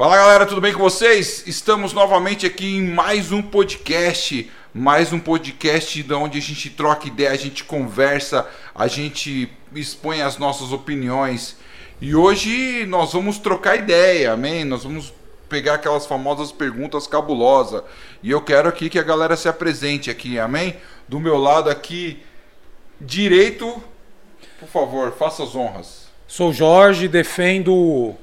Fala galera, tudo bem com vocês? Estamos novamente aqui em mais um podcast, mais um podcast de onde a gente troca ideia, a gente conversa, a gente expõe as nossas opiniões. E hoje nós vamos trocar ideia, amém? Nós vamos pegar aquelas famosas perguntas cabulosas. E eu quero aqui que a galera se apresente aqui, amém? Do meu lado aqui direito, por favor, faça as honras. Sou Jorge, defendo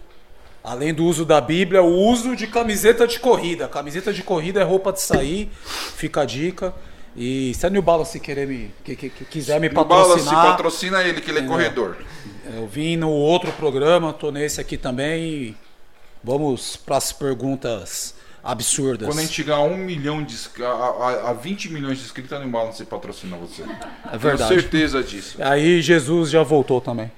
Além do uso da Bíblia, o uso de camiseta de corrida. Camiseta de corrida é roupa de sair, fica a dica. E se a New Balance querer me, que, que, que quiser me New patrocinar... Balance patrocina ele, que ele é corredor. Eu vim no outro programa, tô nesse aqui também vamos para as perguntas absurdas. Quando a gente ganhar um milhão de a, a, a 20 milhões de inscritos, a New Balance patrocina você. É verdade. Tenho certeza disso. Aí Jesus já voltou também.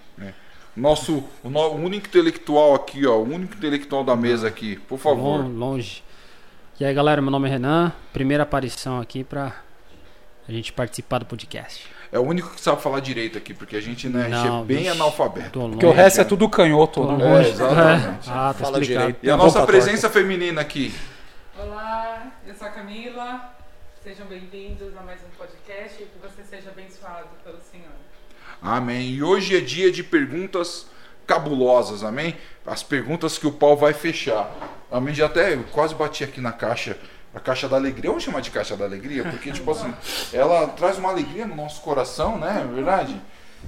Nosso o, no, único intelectual aqui, ó, o único intelectual da mesa aqui, por favor. Longe. E aí, galera, meu nome é Renan. Primeira aparição aqui pra a gente participar do podcast. É o único que sabe falar direito aqui, porque a gente, né, a gente Não, é bem bicho, analfabeto. Tô longe. Porque o resto é tudo canhoto, Tô né? É, exatamente. Ah, tá Fala explicado. direito. E a nossa torta. presença feminina aqui. Olá, eu sou a Camila. Sejam bem-vindos a mais um podcast e que você seja abençoado pelo. Amém. E hoje é dia de perguntas cabulosas, amém? As perguntas que o pau vai fechar. Amém. Já até eu quase bati aqui na caixa, a caixa da alegria. Vamos chamar de caixa da alegria, porque tipo assim, ela traz uma alegria no nosso coração, né? É verdade?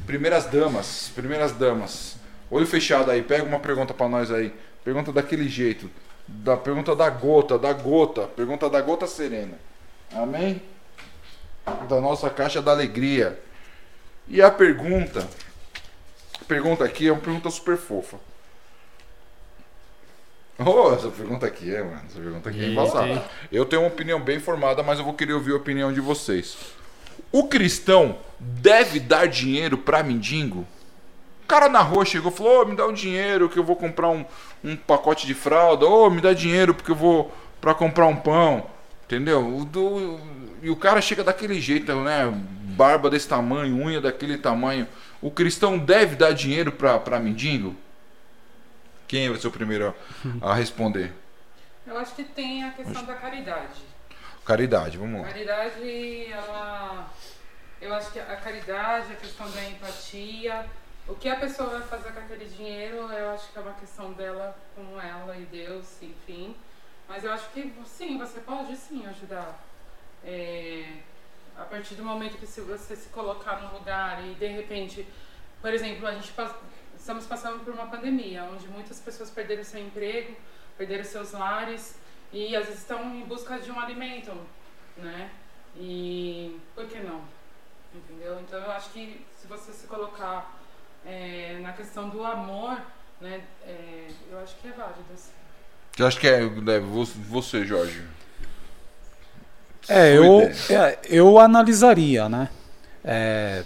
Primeiras damas, primeiras damas. Olho fechado aí, pega uma pergunta pra nós aí. Pergunta daquele jeito. Da pergunta da gota, da gota, pergunta da gota serena. Amém? Da nossa caixa da alegria. E a pergunta, a pergunta aqui é uma pergunta super fofa. Oh, essa pergunta aqui é, mano. Essa pergunta aqui é embaçada. Eu tenho uma opinião bem formada, mas eu vou querer ouvir a opinião de vocês. O cristão deve dar dinheiro pra mendigo? O cara na rua chegou e falou: Ô, me dá um dinheiro que eu vou comprar um, um pacote de fralda. Ô, me dá dinheiro porque eu vou pra comprar um pão. Entendeu? O do- e o cara chega daquele jeito, né? Barba desse tamanho, unha daquele tamanho. O cristão deve dar dinheiro pra, pra mendigo? Quem vai ser o primeiro a, responder? Eu acho que tem a questão da caridade. Caridade, vamos lá. caridade, ela. Eu acho que a caridade, a questão da empatia, o que a pessoa vai fazer com aquele dinheiro, eu acho que é uma questão dela com ela e Deus, enfim. Mas eu acho que sim, você pode sim ajudar. É, a partir do momento que se você se colocar num lugar e de repente, por exemplo, a gente estamos passando por uma pandemia, onde muitas pessoas perderam seu emprego, perderam seus lares e às vezes estão em busca de um alimento, né? E por que não? Entendeu? Então eu acho que se você se colocar é, na questão do amor, né? é, eu acho que é válido. Assim. Eu acho que é né, vo- você, Jorge. É, eu, é, eu analisaria, né? É,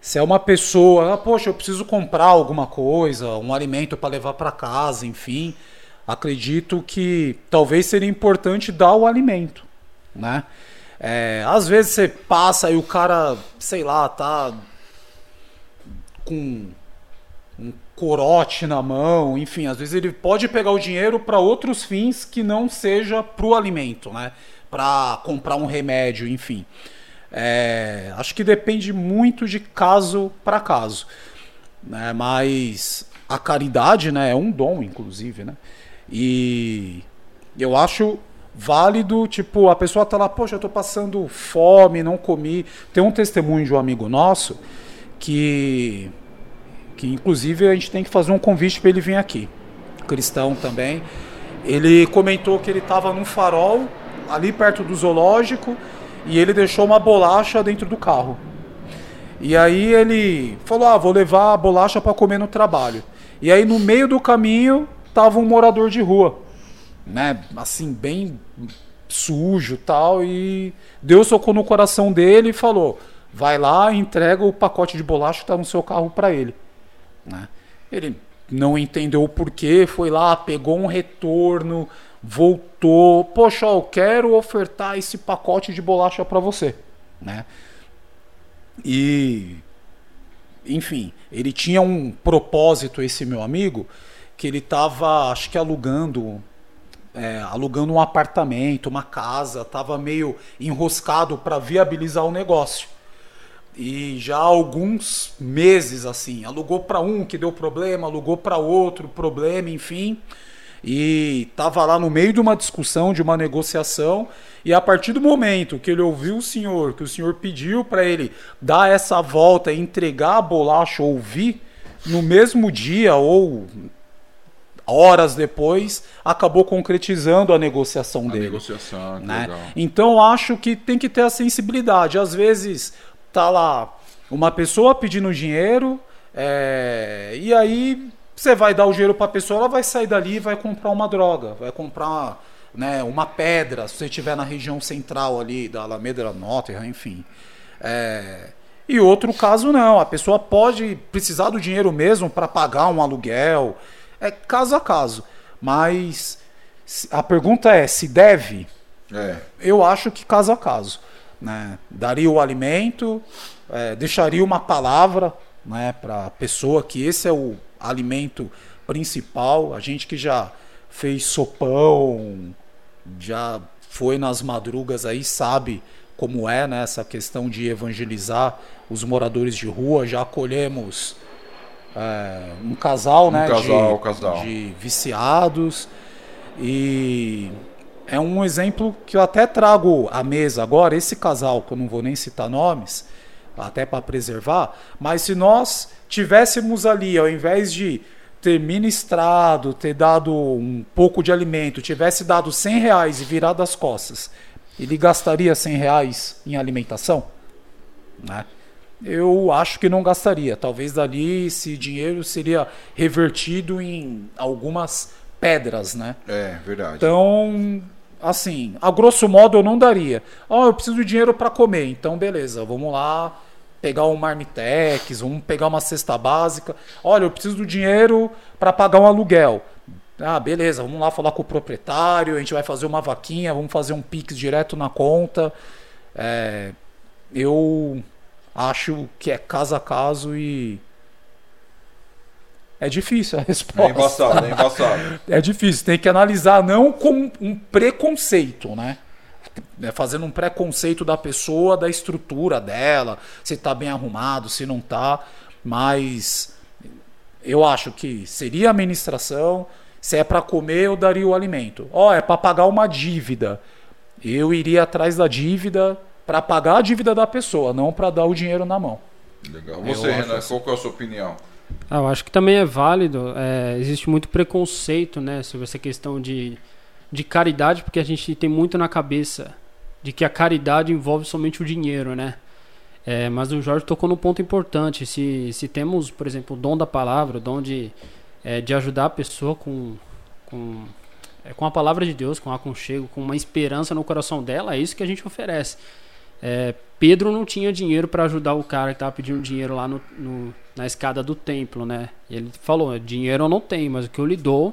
se é uma pessoa, ah, poxa, eu preciso comprar alguma coisa, um alimento para levar para casa, enfim, acredito que talvez seria importante dar o alimento, né? É, às vezes você passa e o cara, sei lá, tá com corote na mão, enfim, às vezes ele pode pegar o dinheiro para outros fins que não seja pro alimento, né? Para comprar um remédio, enfim. É, acho que depende muito de caso para caso, né? Mas a caridade, né, é um dom, inclusive, né? E eu acho válido, tipo, a pessoa tá lá, poxa, eu tô passando fome, não comi. Tem um testemunho de um amigo nosso que que inclusive a gente tem que fazer um convite para ele vir aqui. Cristão também. Ele comentou que ele estava num farol ali perto do zoológico e ele deixou uma bolacha dentro do carro. E aí ele falou: "Ah, vou levar a bolacha para comer no trabalho". E aí no meio do caminho tava um morador de rua, né? Assim, bem sujo, tal, e Deus tocou no coração dele e falou: "Vai lá, entrega o pacote de bolacha que tá no seu carro para ele". Né? Ele não entendeu o porquê, foi lá, pegou um retorno, voltou, poxa, eu quero ofertar esse pacote de bolacha para você, né? E enfim, ele tinha um propósito esse meu amigo que ele tava, acho que alugando, é, alugando um apartamento, uma casa, tava meio enroscado para viabilizar o negócio. E já há alguns meses assim, alugou para um que deu problema, alugou para outro, problema, enfim. E tava lá no meio de uma discussão, de uma negociação, e a partir do momento que ele ouviu o senhor, que o senhor pediu para ele dar essa volta e entregar a bolacha ou ouvir, no mesmo dia ou horas depois, acabou concretizando a negociação A dele. negociação, né? Então acho que tem que ter a sensibilidade. Às vezes tá lá uma pessoa pedindo dinheiro é, e aí você vai dar o dinheiro para a pessoa, ela vai sair dali e vai comprar uma droga, vai comprar né, uma pedra, se você estiver na região central ali da Alameda Nottingham, enfim. É, e outro caso não, a pessoa pode precisar do dinheiro mesmo para pagar um aluguel, é caso a caso. Mas a pergunta é se deve, É. eu acho que caso a caso. Né? Daria o alimento, é, deixaria uma palavra né, para a pessoa que esse é o alimento principal. A gente que já fez sopão, já foi nas madrugas aí, sabe como é né, essa questão de evangelizar os moradores de rua. Já acolhemos é, um casal, né, casal, de, casal. de viciados e é um exemplo que eu até trago à mesa agora, esse casal, que eu não vou nem citar nomes, até para preservar, mas se nós tivéssemos ali, ao invés de ter ministrado, ter dado um pouco de alimento, tivesse dado 100 reais e virado as costas, ele gastaria 100 reais em alimentação? Né? Eu acho que não gastaria. Talvez dali esse dinheiro seria revertido em algumas pedras, né? É, verdade. Então, assim, a grosso modo eu não daria. Ó, eu preciso de dinheiro para comer. Então, beleza, vamos lá pegar um marmitex, vamos pegar uma cesta básica. Olha, eu preciso do dinheiro para pagar um aluguel. Ah, beleza, vamos lá falar com o proprietário, a gente vai fazer uma vaquinha, vamos fazer um pix direto na conta. É, eu acho que é caso a caso e é difícil a resposta. É embaçado, é embaçado. É difícil, tem que analisar não como um preconceito, né? É Fazendo um preconceito da pessoa, da estrutura dela, se tá bem arrumado, se não tá, mas eu acho que seria administração, se é para comer eu daria o alimento. Ó, é para pagar uma dívida. Eu iria atrás da dívida para pagar a dívida da pessoa, não para dar o dinheiro na mão. Legal. Você, Renan, qual é a sua opinião? Ah, eu acho que também é válido. é, existe muito preconceito, né, sobre essa questão de, de caridade, porque a gente tem muito na cabeça de que a caridade envolve somente o dinheiro, né? É, mas o Jorge tocou no ponto importante. Se, se temos, por exemplo, o dom da palavra, o dom de, é, de ajudar a pessoa com, com, é, com a palavra de Deus, com aconchego, com uma esperança no coração dela, é isso que a gente oferece. É, Pedro não tinha dinheiro para ajudar o cara que estava pedindo dinheiro lá no, no- na escada do templo, né? E ele falou: dinheiro eu não tenho, mas o que eu lhe dou,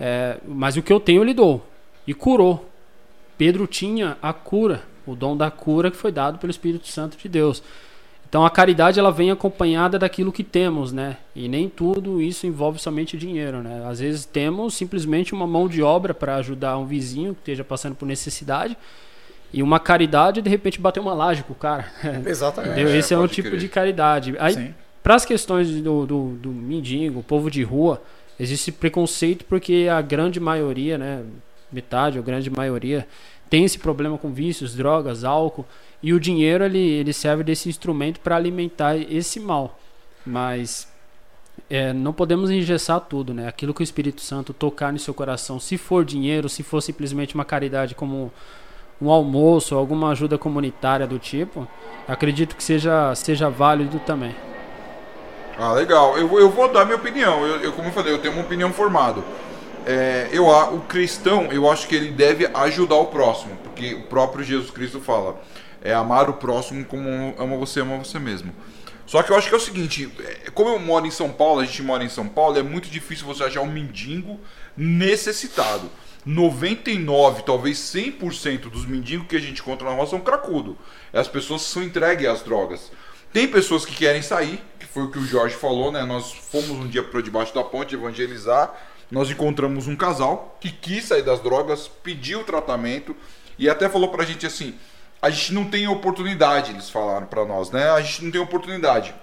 é, mas o que eu tenho eu lhe dou. E curou. Pedro tinha a cura, o dom da cura que foi dado pelo Espírito Santo de Deus. Então a caridade ela vem acompanhada daquilo que temos, né? E nem tudo isso envolve somente dinheiro, né? Às vezes temos simplesmente uma mão de obra para ajudar um vizinho que esteja passando por necessidade e uma caridade de repente bater uma laje com o cara. Exatamente. Entendeu? É, Esse é um tipo crer. de caridade. Aí para as questões do, do, do mendigo, povo de rua, existe preconceito porque a grande maioria, né, metade ou grande maioria, tem esse problema com vícios, drogas, álcool, e o dinheiro ele, ele serve desse instrumento para alimentar esse mal. Mas é, não podemos engessar tudo, né? Aquilo que o Espírito Santo tocar no seu coração, se for dinheiro, se for simplesmente uma caridade como um almoço, alguma ajuda comunitária do tipo, acredito que seja, seja válido também. Ah, legal. Eu, eu vou dar minha opinião. Eu, eu, como eu falei, eu tenho uma opinião formada. É, eu, o cristão, eu acho que ele deve ajudar o próximo, porque o próprio Jesus Cristo fala, é amar o próximo como ama você, ama você mesmo. Só que eu acho que é o seguinte, é, como eu moro em São Paulo, a gente mora em São Paulo, é muito difícil você achar um mendigo necessitado. 99, talvez 100% dos mendigos que a gente encontra na rua são cracudo. As pessoas são entregues às drogas. Tem pessoas que querem sair, que foi o que o Jorge falou, né? Nós fomos um dia para debaixo da ponte evangelizar. Nós encontramos um casal que quis sair das drogas, pediu tratamento e até falou pra gente assim: a gente não tem oportunidade, eles falaram pra nós, né? A gente não tem oportunidade.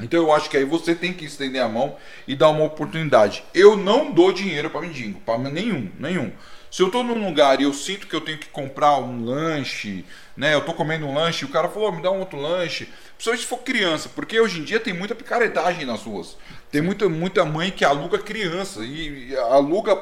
Então eu acho que aí você tem que estender a mão e dar uma oportunidade. Eu não dou dinheiro para mendigo, para nenhum, nenhum. Se eu tô num lugar e eu sinto que eu tenho que comprar um lanche, né? Eu tô comendo um lanche, o cara falou, oh, me dá um outro lanche. Principalmente se for criança, porque hoje em dia tem muita picaretagem nas ruas. Tem muita, muita mãe que aluga criança. E, aluga.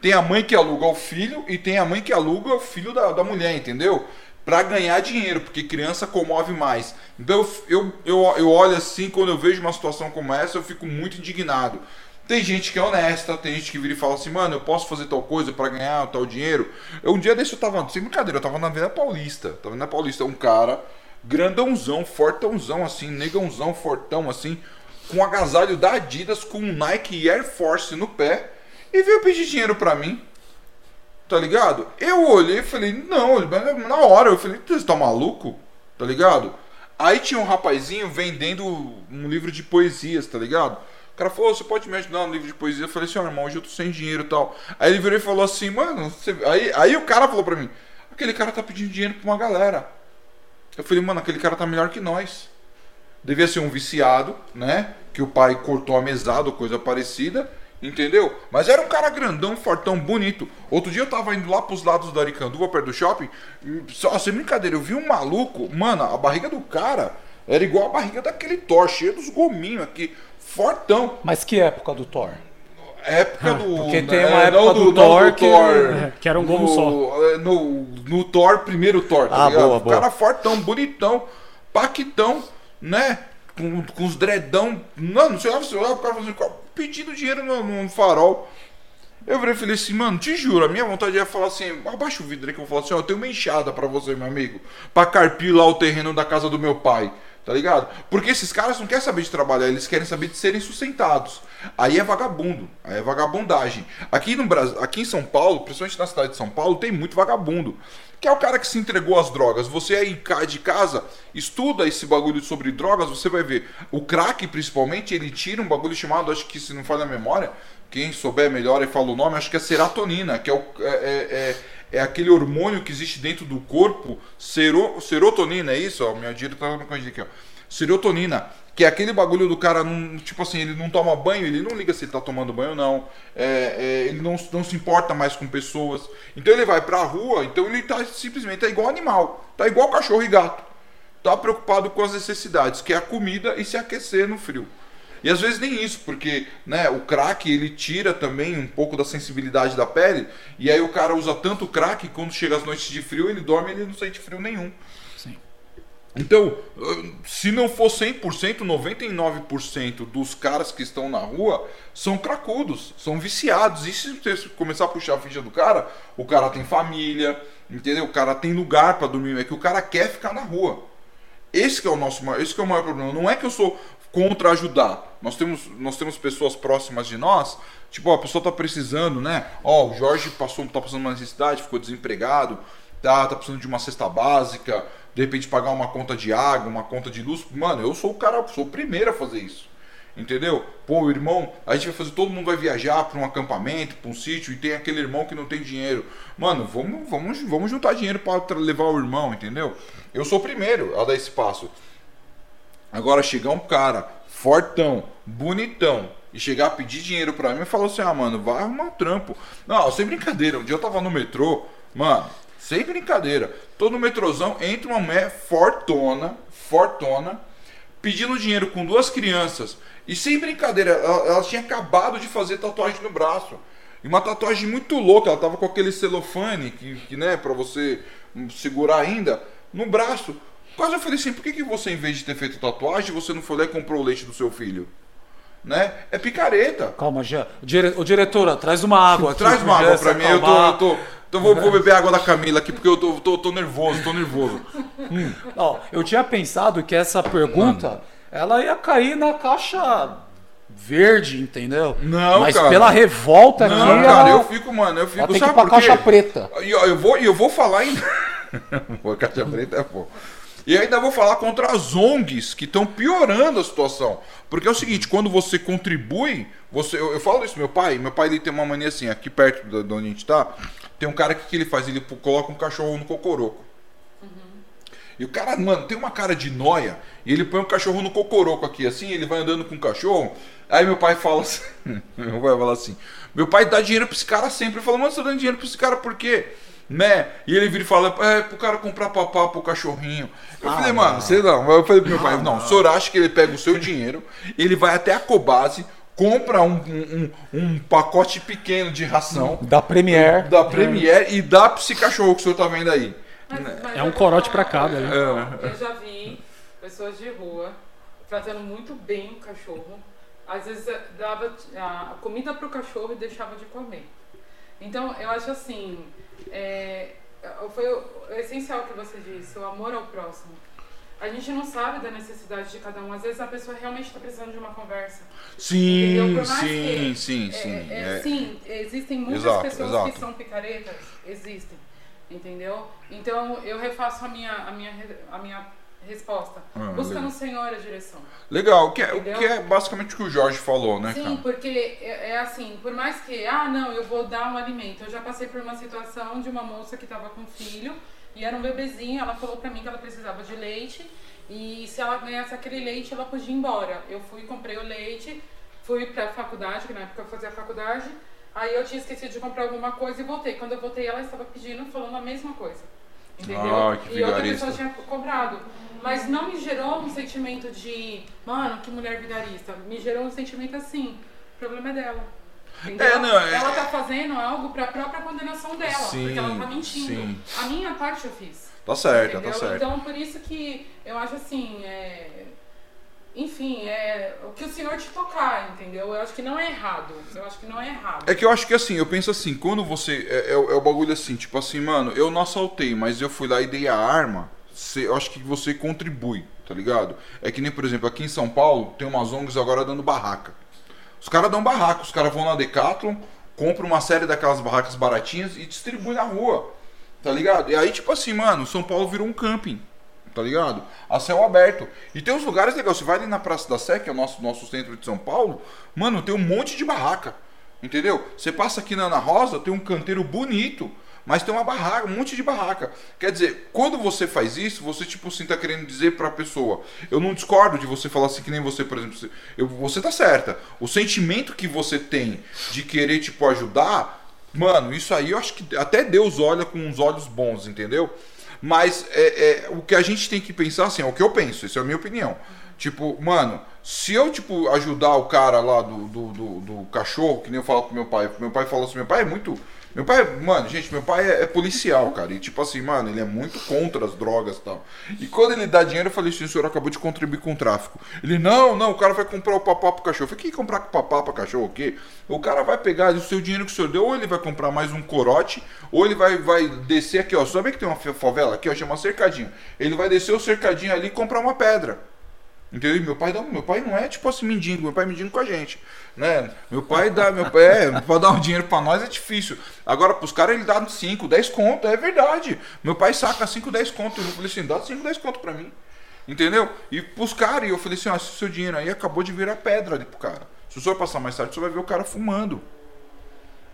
Tem a mãe que aluga o filho e tem a mãe que aluga o filho da, da mulher, entendeu? Para ganhar dinheiro, porque criança comove mais. Então eu, eu, eu olho assim, quando eu vejo uma situação como essa, eu fico muito indignado. Tem gente que é honesta, tem gente que vira e fala assim, mano, eu posso fazer tal coisa para ganhar tal dinheiro. Eu, um dia desse eu tava, sem brincadeira, eu tava na Avenida Paulista. Tava na Paulista, um cara, grandãozão, fortãozão, assim, negãozão, fortão, assim, com um agasalho da Adidas, com um Nike Air Force no pé, e veio pedir dinheiro pra mim. Tá ligado? Eu olhei e falei, não, na hora, eu falei, você tá maluco? Tá ligado? Aí tinha um rapazinho vendendo um livro de poesias, tá ligado? cara falou, você pode me ajudar no livro de poesia? Eu falei assim, ó, irmão, hoje eu tô sem dinheiro e tal. Aí ele virou e falou assim, mano, você... aí, aí o cara falou pra mim, aquele cara tá pedindo dinheiro pra uma galera. Eu falei, mano, aquele cara tá melhor que nós. Devia ser um viciado, né? Que o pai cortou a mesada ou coisa parecida, entendeu? Mas era um cara grandão, fortão, bonito. Outro dia eu tava indo lá pros lados da Aricanduva, perto do shopping, só sem brincadeira, eu vi um maluco, mano, a barriga do cara era igual a barriga daquele Thor, cheio dos gominhos aqui fortão. Mas que época do Thor? Época do. Porque tem uma época do, do, Thor, do que... Thor que era um gomo só. É, no, no Thor, primeiro Thor, tá ah, ligado? Boa, boa. cara fortão, bonitão, paquitão, né? Com, com os dredão. Não, não sei lá, olhava o cara fazendo pedindo dinheiro no, no farol. Eu virei e falei assim, mano, te juro, a minha vontade é falar assim, abaixa o vidro aí que eu vou falar assim, ó, eu tenho uma enxada pra você, meu amigo, pra carpir lá o terreno da casa do meu pai. Tá ligado? Porque esses caras não querem saber de trabalhar, eles querem saber de serem sustentados. Aí é vagabundo, aí é vagabundagem. Aqui no Brasil, aqui em São Paulo, principalmente na cidade de São Paulo, tem muito vagabundo. Que é o cara que se entregou às drogas. Você aí de casa, estuda esse bagulho sobre drogas, você vai ver. O crack, principalmente, ele tira um bagulho chamado, acho que se não falha a memória, quem souber melhor e fala o nome, acho que é serotonina, que é, o, é, é, é aquele hormônio que existe dentro do corpo, sero, serotonina, é isso? Ó, minha direita tá corrigindo aqui, ó. Serotonina, que é aquele bagulho do cara, não, tipo assim, ele não toma banho, ele não liga se ele tá tomando banho ou não, é, é, ele não, não se importa mais com pessoas. Então ele vai pra rua, então ele tá simplesmente tá igual animal, tá igual cachorro e gato. Tá preocupado com as necessidades, que é a comida e se aquecer no frio. E às vezes nem isso, porque né, o crack ele tira também um pouco da sensibilidade da pele, e aí o cara usa tanto crack que quando chega as noites de frio, ele dorme e ele não sente frio nenhum. Sim. Então, se não for 100%, 99% dos caras que estão na rua são cracudos, são viciados. E se você começar a puxar a ficha do cara, o cara tem família, entendeu? O cara tem lugar para dormir, é que o cara quer ficar na rua. Esse é o nosso, esse é o maior problema. Não é que eu sou contra ajudar. Nós temos, nós temos pessoas próximas de nós, tipo, ó, a pessoa tá precisando, né? Ó, o Jorge passou, tá passando uma necessidade, ficou desempregado, tá, tá precisando de uma cesta básica, de repente pagar uma conta de água, uma conta de luz. Mano, eu sou o cara, sou o primeiro a fazer isso. Entendeu? Pô, irmão, a gente vai fazer, todo mundo vai viajar para um acampamento, para um sítio, e tem aquele irmão que não tem dinheiro. Mano, vamos, vamos, vamos juntar dinheiro para levar o irmão, entendeu? Eu sou o primeiro a dar esse passo. Agora chegar um cara fortão, bonitão, e chegar a pedir dinheiro pra mim e falar assim: ah, mano, vai arrumar um trampo. Não, sem brincadeira. Um dia eu tava no metrô, mano, sem brincadeira. Tô no metrôzão, entra uma mulher fortona, fortona, pedindo dinheiro com duas crianças. E sem brincadeira, ela, ela tinha acabado de fazer tatuagem no braço. E uma tatuagem muito louca, ela tava com aquele celofane que, que né, pra você segurar ainda, no braço. Quase eu falei assim, por que, que você, em vez de ter feito tatuagem, você não foi lá e comprou o leite do seu filho? Né? É picareta. Calma, já. Dire... Ô, diretora, traz uma água aqui. Traz uma água pra mim. Eu tô, eu tô, então vou, vou, beber água da Camila aqui, porque eu tô, tô, tô nervoso, tô nervoso. hum. Ó, eu tinha pensado que essa pergunta, Mano. ela ia cair na caixa verde, entendeu? Não, Mas cara. pela revolta não, aqui. cara, ela... eu fico, mano, eu fico. Ela tem que ir pra caixa preta. E eu, eu, vou, eu vou falar. Pô, caixa preta é bom. E ainda vou falar contra as ONGs que estão piorando a situação. Porque é o seguinte, quando você contribui, você, eu, eu falo isso, meu pai, meu pai ele tem uma mania assim, aqui perto de onde a gente tá, tem um cara que, que ele faz, ele coloca um cachorro no cocoroco. E o cara, mano, tem uma cara de noia. E ele põe um cachorro no cocoroco aqui, assim, ele vai andando com o cachorro. Aí meu pai fala assim. meu pai fala assim. Meu pai dá dinheiro pra esse cara sempre. Ele fala, mano, você tá dando dinheiro pra esse cara por quê? Né? E ele vira e fala, é pro cara comprar papá pro cachorrinho. Eu Ah, falei, não. mano, sei não. Eu falei pro meu pai, Ah, não, não. o senhor acha que ele pega o seu dinheiro, ele vai até a Cobase, compra um, um, um- pacote pequeno de ração Da Premiere. da Premier e dá pra esse cachorro que o senhor tá vendo aí. Mas- mas É um corote pra cada, né? coisa, Eu já vi pessoas de rua tratando muito bem o cachorro. Às vezes eh, dava a comida pro cachorro e deixava de comer. Então eu acho assim, é, foi o, o essencial que você disse, o amor ao próximo. A gente não sabe da necessidade de cada um. Às vezes a pessoa realmente está precisando de uma conversa. Sim, sim, que- sim, É, sim. é, é. Sim, existem muitas Exato, pessoas exato. que são picaretas, existem, entendeu? Então eu refaço a minha, a minha, a minha resposta. Ah, Busca legal. no Senhor a direção. Legal, o que é, o que é basicamente o que o Jorge falou, né, Sim, cara? porque é, é assim, por mais que, ah, não, eu vou dar um alimento. Eu já passei por uma situação de uma moça que estava com filho e era um bebezinho. Ela falou pra mim que ela precisava de leite e se ela ganhasse aquele leite, ela podia ir embora. Eu fui, comprei o leite, fui pra faculdade, que na época eu fazia faculdade. Aí eu tinha esquecido de comprar alguma coisa e voltei. Quando eu voltei, ela estava pedindo, falando a mesma coisa. Entendeu? Ah, que e outra pessoa tinha comprado. Mas não me gerou um sentimento de, mano, que mulher vigarista. Me gerou um sentimento assim, o problema é dela. Entendeu? É, não, é- Ela tá fazendo algo pra própria condenação dela. Sim, porque ela tá mentindo. sim. A minha parte eu fiz. Tá certo, entendeu? tá certo. Então, por isso que eu acho assim, é... Enfim, é o que o senhor te tocar, entendeu? Eu acho que não é errado. Eu acho que não é errado. É que eu acho que assim, eu penso assim, quando você. É, é, é o bagulho assim, tipo assim, mano, eu não assaltei, mas eu fui lá e dei a arma. Você, eu acho que você contribui, tá ligado? É que nem, por exemplo, aqui em São Paulo, tem umas ONGs agora dando barraca. Os caras dão barraca, os caras vão na Decathlon, compram uma série daquelas barracas baratinhas e distribuem na rua, tá ligado? E aí, tipo assim, mano, São Paulo virou um camping, tá ligado? A céu aberto. E tem uns lugares legais, você vai ali na Praça da Sé, que é o nosso, nosso centro de São Paulo, mano, tem um monte de barraca, entendeu? Você passa aqui na Ana Rosa, tem um canteiro bonito, mas tem uma barraca, um monte de barraca. Quer dizer, quando você faz isso, você, tipo assim, tá querendo dizer pra pessoa. Eu não discordo de você falar assim, que nem você, por exemplo. Você, eu, você tá certa. O sentimento que você tem de querer, tipo, ajudar, mano, isso aí eu acho que até Deus olha com uns olhos bons, entendeu? Mas é, é, o que a gente tem que pensar, assim, é o que eu penso, essa é a minha opinião. Tipo, mano, se eu, tipo, ajudar o cara lá do, do, do, do cachorro, que nem eu falo pro meu pai, meu pai falou assim, meu pai é muito. Meu pai, mano, gente, meu pai é, é policial, cara. E tipo assim, mano, ele é muito contra as drogas e tal. E quando ele dá dinheiro, eu falei assim, o senhor acabou de contribuir com o tráfico. Ele, não, não, o cara vai comprar o papá pro cachorro. Eu falei, que comprar com papá pro cachorro o quê? O cara vai pegar o seu dinheiro que o senhor deu, ou ele vai comprar mais um corote, ou ele vai, vai descer aqui, ó. Sabe que tem uma favela aqui, ó, chama cercadinho. Ele vai descer o cercadinho ali e comprar uma pedra. Entendeu? Meu pai, não, meu pai não é tipo assim mendigo, meu pai é mendigo com a gente, né? Meu pai dá, meu pai é, pra dar um dinheiro pra nós é difícil. Agora pros caras ele dá 5, 10 conto, é verdade. Meu pai saca 5, 10 conto, eu falei assim, dá 5, 10 conto pra mim. Entendeu? E pros caras, e eu falei assim, ó, esse seu dinheiro aí acabou de virar pedra ali pro cara. Se o senhor passar mais tarde, o senhor vai ver o cara fumando.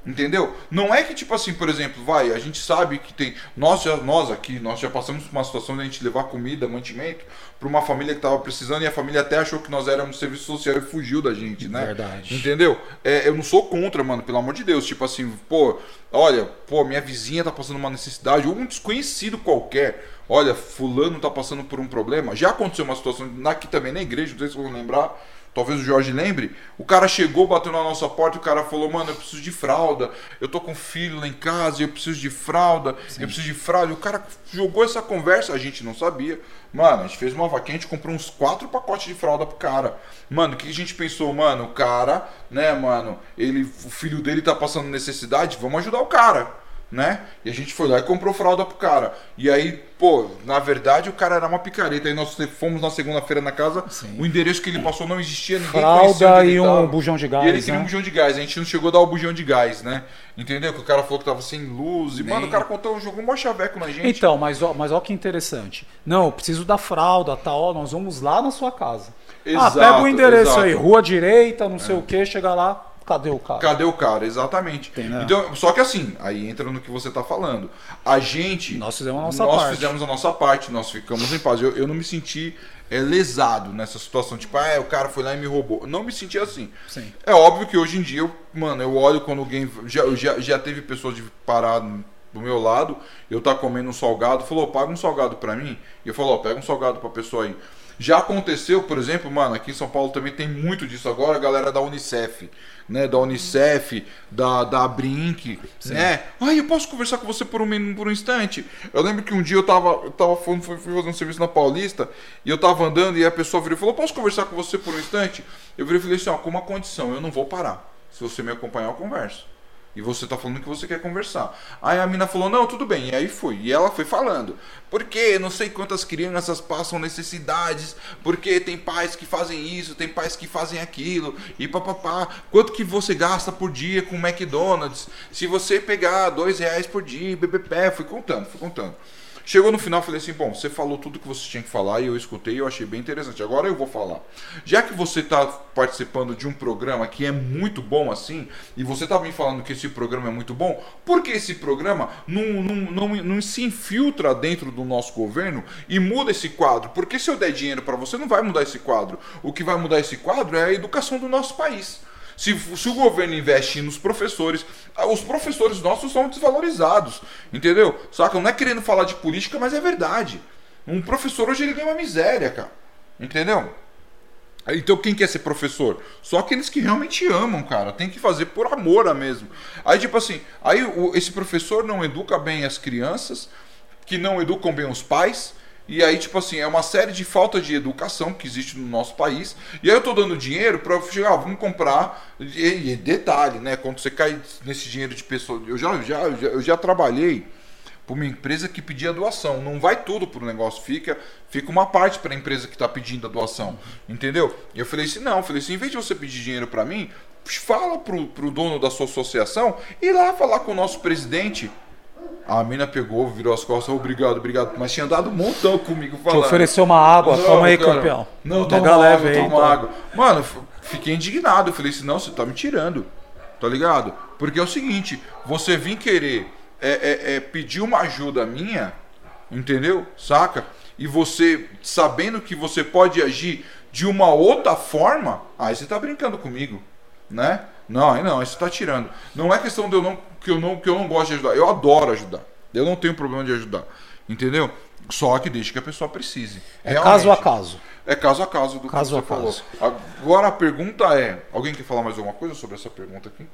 Entendeu? Não é que, tipo assim, por exemplo, vai, a gente sabe que tem. Nós, já, nós aqui, nós já passamos por uma situação de a gente levar comida, mantimento, pra uma família que tava precisando e a família até achou que nós éramos serviço social e fugiu da gente, né? Verdade. Entendeu? É, eu não sou contra, mano, pelo amor de Deus. Tipo assim, pô, olha, pô, minha vizinha tá passando uma necessidade, ou um desconhecido qualquer. Olha, fulano tá passando por um problema. Já aconteceu uma situação aqui também na igreja, não sei se vocês vão lembrar. Talvez o Jorge lembre. O cara chegou, bateu na nossa porta e o cara falou: Mano, eu preciso de fralda. Eu tô com filho lá em casa, eu preciso de fralda. Eu preciso de fralda. E o cara jogou essa conversa, a gente não sabia. Mano, a gente fez uma vaquinha, a gente comprou uns quatro pacotes de fralda pro cara. Mano, o que a gente pensou? Mano, o cara, né, mano, ele, o filho dele tá passando necessidade, vamos ajudar o cara. Né? E a gente foi lá e comprou fralda pro cara. E aí, pô, na verdade o cara era uma picareta. Aí nós fomos na segunda-feira na casa, Sim. o endereço que ele passou não existia, ninguém Fralda e um bujão de gás. E ele queria né? um bujão de gás. A gente não chegou a dar o bujão de gás, né? Entendeu? Que o cara falou que tava sem luz. E, mano, o cara contou, jogou um chaveco na gente. Então, mas ó, mas ó que interessante. Não, eu preciso da fralda, tá? Ó, nós vamos lá na sua casa. Exato, ah, pega o endereço exato. É. aí, rua direita, não sei o que, chega lá, cadê o cara? Cadê o cara? Exatamente. Entendeu? Então, só que assim, aí entra no que você tá falando. A gente. Nós fizemos a nossa nós parte. fizemos a nossa parte, nós ficamos em paz. Eu, eu não me senti é, lesado nessa situação. Tipo, ah, o cara foi lá e me roubou. Não me senti assim. Sim. É óbvio que hoje em dia, eu, mano, eu olho quando alguém. Já, já, já teve pessoas de parar do meu lado, eu tá comendo um salgado, falou, paga um salgado pra mim. E eu falo, ó, pega um salgado pra pessoa aí. Já aconteceu, por exemplo, mano, aqui em São Paulo também tem muito disso agora, a galera da Unicef, né? Da Unicef, da, da Brink, né? Ai, eu posso conversar com você por um, por um instante? Eu lembro que um dia eu tava, eu tava fui, fui fazer um serviço na Paulista e eu tava andando e a pessoa virou e falou: Posso conversar com você por um instante? Eu virei e falei assim: Ó, com uma condição, eu não vou parar. Se você me acompanhar, eu converso. E você tá falando que você quer conversar. Aí a mina falou, não, tudo bem. E aí foi. E ela foi falando. Porque não sei quantas crianças passam necessidades. Porque tem pais que fazem isso, tem pais que fazem aquilo. E papapá. Quanto que você gasta por dia com McDonald's? Se você pegar dois reais por dia, BBP. Fui contando, fui contando. Chegou no final, falei assim: bom, você falou tudo que você tinha que falar e eu escutei e eu achei bem interessante. Agora eu vou falar. Já que você está participando de um programa que é muito bom assim, e você está me falando que esse programa é muito bom, por que esse programa não, não, não, não se infiltra dentro do nosso governo e muda esse quadro? Porque se eu der dinheiro para você, não vai mudar esse quadro. O que vai mudar esse quadro é a educação do nosso país. Se, se o governo investir nos professores, os professores nossos são desvalorizados, entendeu? Saca? Não é querendo falar de política, mas é verdade. Um professor hoje ele ganha uma miséria, cara. Entendeu? Então quem quer ser professor? Só aqueles que realmente amam, cara. Tem que fazer por amor a mesmo. Aí tipo assim, aí o- esse professor não educa bem as crianças, que não educam bem os pais. E aí, tipo assim, é uma série de falta de educação que existe no nosso país. E aí eu tô dando dinheiro pra chegar, ah, vamos comprar. E, e detalhe, né? Quando você cai nesse dinheiro de pessoa. Eu já, já, eu já trabalhei para uma empresa que pedia doação. Não vai tudo pro negócio, fica, fica uma parte para a empresa que está pedindo a doação. Entendeu? E eu falei assim: não, eu falei assim, em vez de você pedir dinheiro para mim, fala pro, pro dono da sua associação e lá falar com o nosso presidente. A mina pegou, virou as costas, obrigado, obrigado. Mas tinha dado um montão comigo Te falando. ofereceu uma água, Não, toma aí, cara. campeão. Não, Pega toma leve água, aí, toma então. água. Mano, fiquei indignado. Eu falei assim, não, você tá me tirando. Tá ligado? Porque é o seguinte, você vir querer é, é, é, pedir uma ajuda minha, entendeu? Saca? E você, sabendo que você pode agir de uma outra forma, aí você tá brincando comigo, né? Não, aí não, aí você tá tirando. Não é questão de eu não, que, eu não, que eu não gosto de ajudar. Eu adoro ajudar. Eu não tenho problema de ajudar. Entendeu? Só que deixe que a pessoa precise. É caso a caso. É caso a caso do Caso que a você falou. caso. Agora a pergunta é: alguém quer falar mais alguma coisa sobre essa pergunta aqui?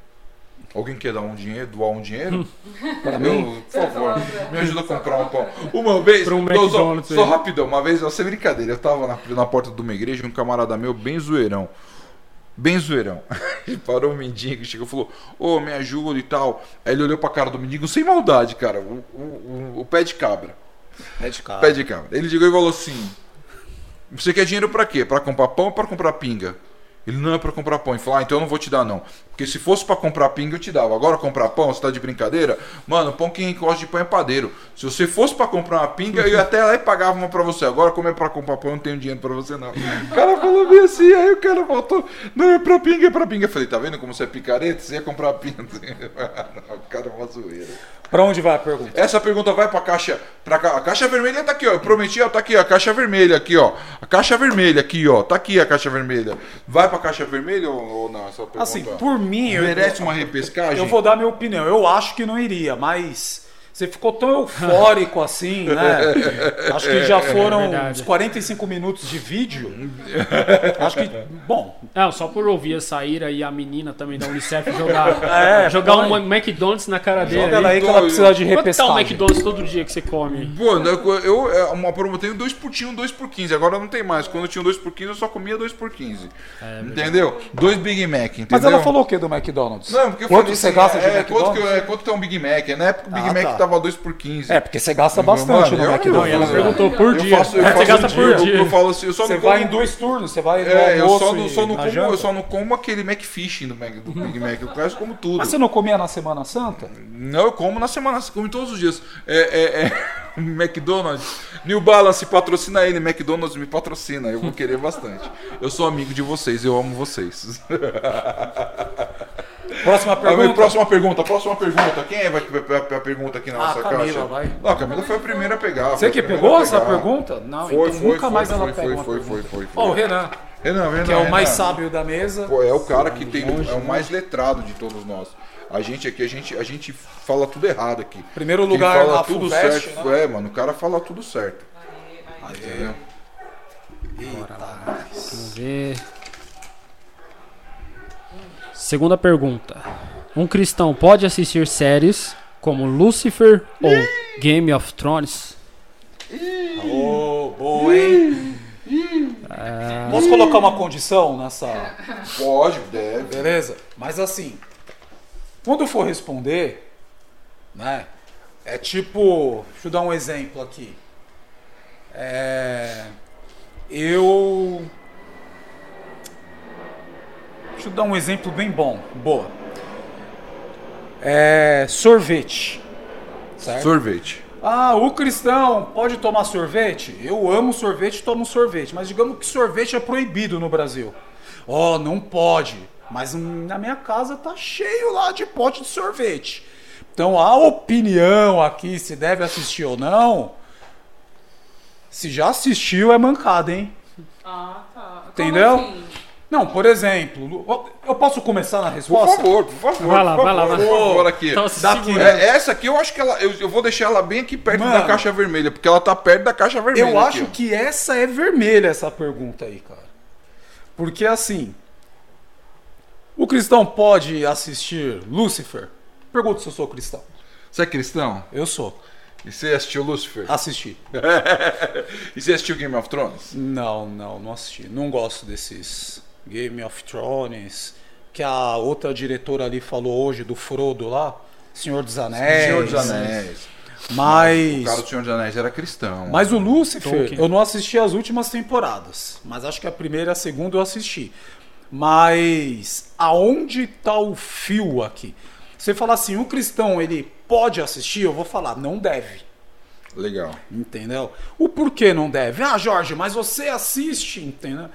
Alguém quer dar um dinheiro, doar um dinheiro? Para Eu, mim, por favor, me ajuda a comprar um pão. Uma vez, um não, só, só rapidão, uma vez, sem brincadeira, eu tava na, na porta de uma igreja, um camarada meu, bem zoeirão. Bem zoeirão. Ele parou um mendigo, chegou e falou: Ô, me ajuda e tal. Aí ele olhou pra cara do mendigo, sem maldade, cara, o, o, o- o pé de cabra. é de cara. Pé de cabra. Ele chegou e falou assim: Você quer dinheiro pra quê? Pra comprar pão ou pra comprar pinga? Ele não é pra comprar pão. Ele falou: Ah, então eu não vou te dar, não. Porque se fosse pra comprar pinga, eu te dava. Agora comprar pão, você tá de brincadeira? Mano, pão quem gosta de pão é padeiro. Se você fosse pra comprar uma pinga, eu ia até lá e pagava uma pra você. Agora, como é pra comprar pão, eu não tenho dinheiro pra você, não. O cara falou bem assim, aí o cara voltou: Não, é pra pinga, é pra pinga. Eu falei: Tá vendo como você é picareta? Você ia comprar pinga. o cara é uma zoeira. Pra onde vai a pergunta? Essa pergunta vai pra caixa. Pra cá. A caixa vermelha tá aqui, ó. Eu prometi, ó. Tá aqui, ó. A caixa vermelha aqui, ó. A caixa vermelha aqui, ó. Tá aqui a caixa vermelha. Vai pra caixa vermelha ou, ou não? Essa pergunta Assim, por mim, eu, merece uma repescagem? eu vou dar minha opinião. Eu acho que não iria, mas Você ficou tão eufórico assim, né? Acho que já foram verdade. uns 45 minutos de vídeo. Acho que, bom, Não, só por ouvir a Saíra e a menina também da Unicef jogar, É, jogar põe. um McDonald's na cara dele. joga ela aí que ela precisa de Quanto tá o. McDonald's todo dia que você come? Pô, né, eu, é, uma promo um 2 por tinha um 2 por 15. Agora não tem mais. Quando eu tinha um 2 por 15, eu só comia 2 por 15. entendeu? Dois Big Mac, entendeu? Mas ela falou o que do McDonald's? Não, porque eu quanto falei você assim, gasta de é, McDonald's? Quanto que, é, quanto que é um Big Mac? Na época o Big Ah, Mac tá. tava 2 por 15. É, porque você gasta bastante Mano, no eu- McDonald's. Não, e ela perguntou por dia. faço- eu É, você gasta por dia. Eu, falo assim, eu só Você não vai como- em dois turnos, você vai no É, eu só não, e só não na como, janta. eu só não como aquele McFish do, Mac, do Big Mac. Eu quase como tudo. Mas você não comia na Semana Santa? Não, eu como na semana, eu como todos os dias. É, é, é, McDonald's, New Balance patrocina ele, McDonald's me patrocina, eu vou querer bastante. Eu sou amigo de vocês, eu amo vocês. Próxima Ah, pergunta. próxima pergunta, próxima pergunta. Quem é vai a, a pergunta aqui na Ah, nossa Camila, caixa? vai. Não, a Camila foi a primeira a pegar. Você que pegou essa pergunta? Não, Foi, então foi, nunca foi, mais foi, ela foi, pega foi, uma foi, foi, foi, Ó, o. Renan, Renan, Renan, que é o mais sábio da mesa. Pô, é o cara que tem, é o mais letrado de todos nós. A gente aqui, a gente, a gente fala tudo errado aqui. Primeiro Quem lugar fala na tudo Fulvestre, certo. né? É, mano, o cara fala tudo certo. Entendeu? Vamos ver. Segunda pergunta. Um cristão pode assistir séries como Lucifer ou Game of Thrones? Ô, boa, hein? Posso colocar uma condição nessa. Pode, deve. Beleza? Mas assim, quando for responder, né? É tipo. Deixa eu dar um exemplo aqui. É. Eu. Deixa eu dar um exemplo bem bom. Boa. É. Sorvete. Certo? Sorvete. Ah, o cristão pode tomar sorvete? Eu amo sorvete e tomo sorvete, mas digamos que sorvete é proibido no Brasil. Ó, não pode. Mas hum, na minha casa tá cheio lá de pote de sorvete. Então a opinião aqui, se deve assistir ou não, se já assistiu é mancada, hein? Ah, tá. Entendeu? Como assim? Não, por exemplo, eu posso começar na Por resposta? favor, por favor. Vai lá, por vai lá. Por favor, aqui. Então, Daqui, né? É, essa aqui eu acho que ela. Eu, eu vou deixar ela bem aqui perto Mano, da caixa vermelha, porque ela tá perto da caixa vermelha. Eu aqui, acho ó. que essa é vermelha, essa pergunta aí, cara. Porque assim. O cristão pode assistir Lúcifer? Pergunta se eu sou cristão. Você é cristão? Eu sou. E você assistiu Lucifer? Assisti. e você assistiu Game of Thrones? Não, não, não assisti. Não gosto desses Game of Thrones. Que a outra diretora ali falou hoje do Frodo lá. Senhor dos Anéis. Senhor dos Anéis. Mas. O cara do Senhor dos Anéis era cristão. Mas o Lucifer, Tolkien. eu não assisti as últimas temporadas. Mas acho que a primeira e a segunda eu assisti. Mas aonde tá o fio aqui? Você fala assim, o cristão ele pode assistir? Eu vou falar, não deve. Legal. Entendeu? O porquê não deve? Ah, Jorge, mas você assiste, entendeu?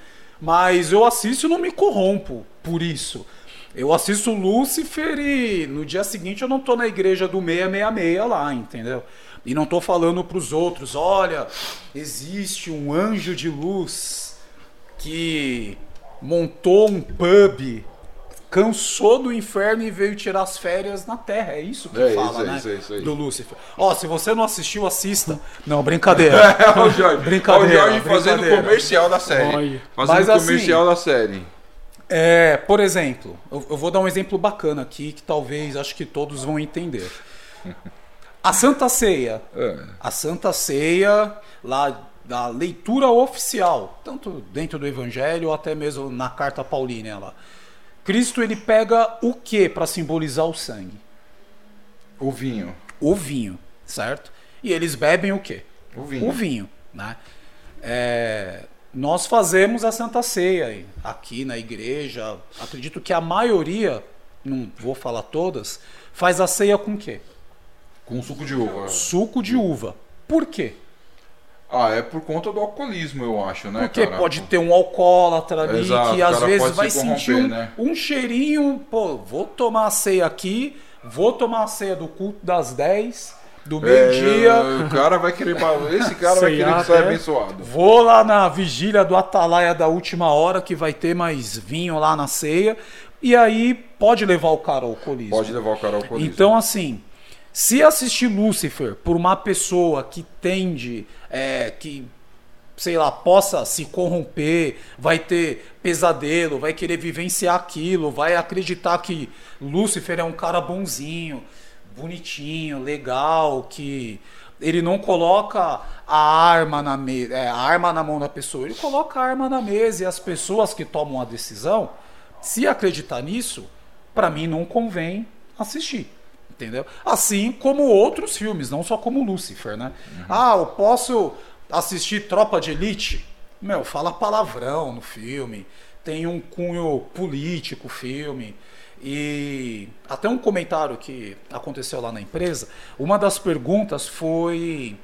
Mas eu assisto e não me corrompo por isso. Eu assisto Lúcifer e no dia seguinte eu não tô na igreja do 666 lá, entendeu? E não tô falando pros outros, olha, existe um anjo de luz que montou um pub, cansou do inferno e veio tirar as férias na terra. É isso que É fala, isso, é né? isso, é isso aí. Do Lúcifer. Ó, se você não assistiu, assista. Não, brincadeira. É o Jorge. Brincadeira, É o Jorge fazendo comercial da série. Olha. Fazendo Mas assim- comercial da série. É, por exemplo, eu, eu vou dar um exemplo bacana aqui que talvez acho que todos vão entender. A Santa Ceia. É. A Santa Ceia, lá da leitura oficial, tanto dentro do Evangelho ou até mesmo na carta paulina lá. Cristo ele pega o que para simbolizar o sangue? O vinho. O vinho, certo? E eles bebem o quê? O vinho. O vinho, né? É, nós fazemos a Santa Ceia aqui na igreja. Acredito que a maioria, não vou falar todas, faz a ceia com o quê? Com suco de uva. Suco de uva. Por quê? Ah, é por conta do alcoolismo, eu acho, né, Porque cara? pode ter um alcoólatra ali Exato, que às vezes vai se sentir um, né? um cheirinho, pô, vou tomar a ceia aqui, vou tomar a ceia do culto das 10, do meio-dia, É, o cara vai querer. Esse cara vai querer que saia até. abençoado. Vou lá na vigília do Atalaia da última hora, que vai ter mais vinho lá na ceia. E aí pode levar o cara ao alcoolismo. Pode levar o cara ao alcoolismo. Então, assim, Se assistir Lúcifer por uma pessoa que tende, é, que sei lá, possa se corromper, vai ter pesadelo, vai querer vivenciar aquilo, vai acreditar que Lúcifer é um cara bonzinho, bonitinho, legal, que ele não coloca a arma na mesa, é, a arma na mão da pessoa, ele coloca a arma na mesa e as pessoas que tomam a decisão, se acreditar nisso, para mim não convém assistir. Entendeu? Assim como outros filmes, não só como Lúcifer, né? Uhum. Ah, eu posso assistir Tropa de Elite, meu, fala palavrão no filme, tem um cunho político o filme. E até um comentário que aconteceu lá na empresa, uma das perguntas foi,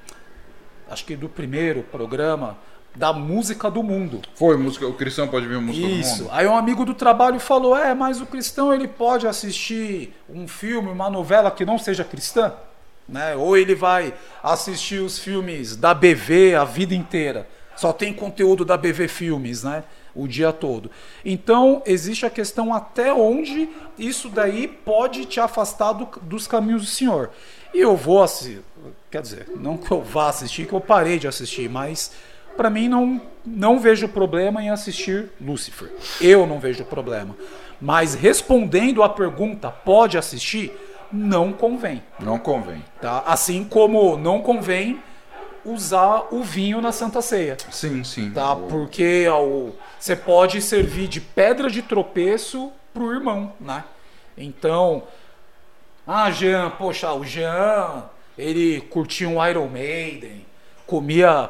acho que do primeiro programa, da música do mundo. Foi, música, o cristão pode ver a música Isso. do mundo. Aí um amigo do trabalho falou: "É, mas o cristão ele pode assistir um filme, uma novela que não seja cristã?" Né? Ou ele vai assistir os filmes da BV a vida inteira. Só tem conteúdo da BV Filmes, né? O dia todo. Então, existe a questão até onde isso daí pode te afastar do, dos caminhos do Senhor. E eu vou assistir, quer dizer, não que eu vá assistir, que eu parei de assistir, mas para mim não, não vejo problema em assistir Lúcifer. Eu não vejo problema. Mas respondendo à pergunta, pode assistir? não convém. Não convém. Tá? Assim como não convém usar o vinho na Santa Ceia. Sim, sim. Tá? Porque ó, você pode servir de pedra de tropeço pro irmão, né? Então, ah, Jean, poxa, o Jean, ele curtia um Iron Maiden, comia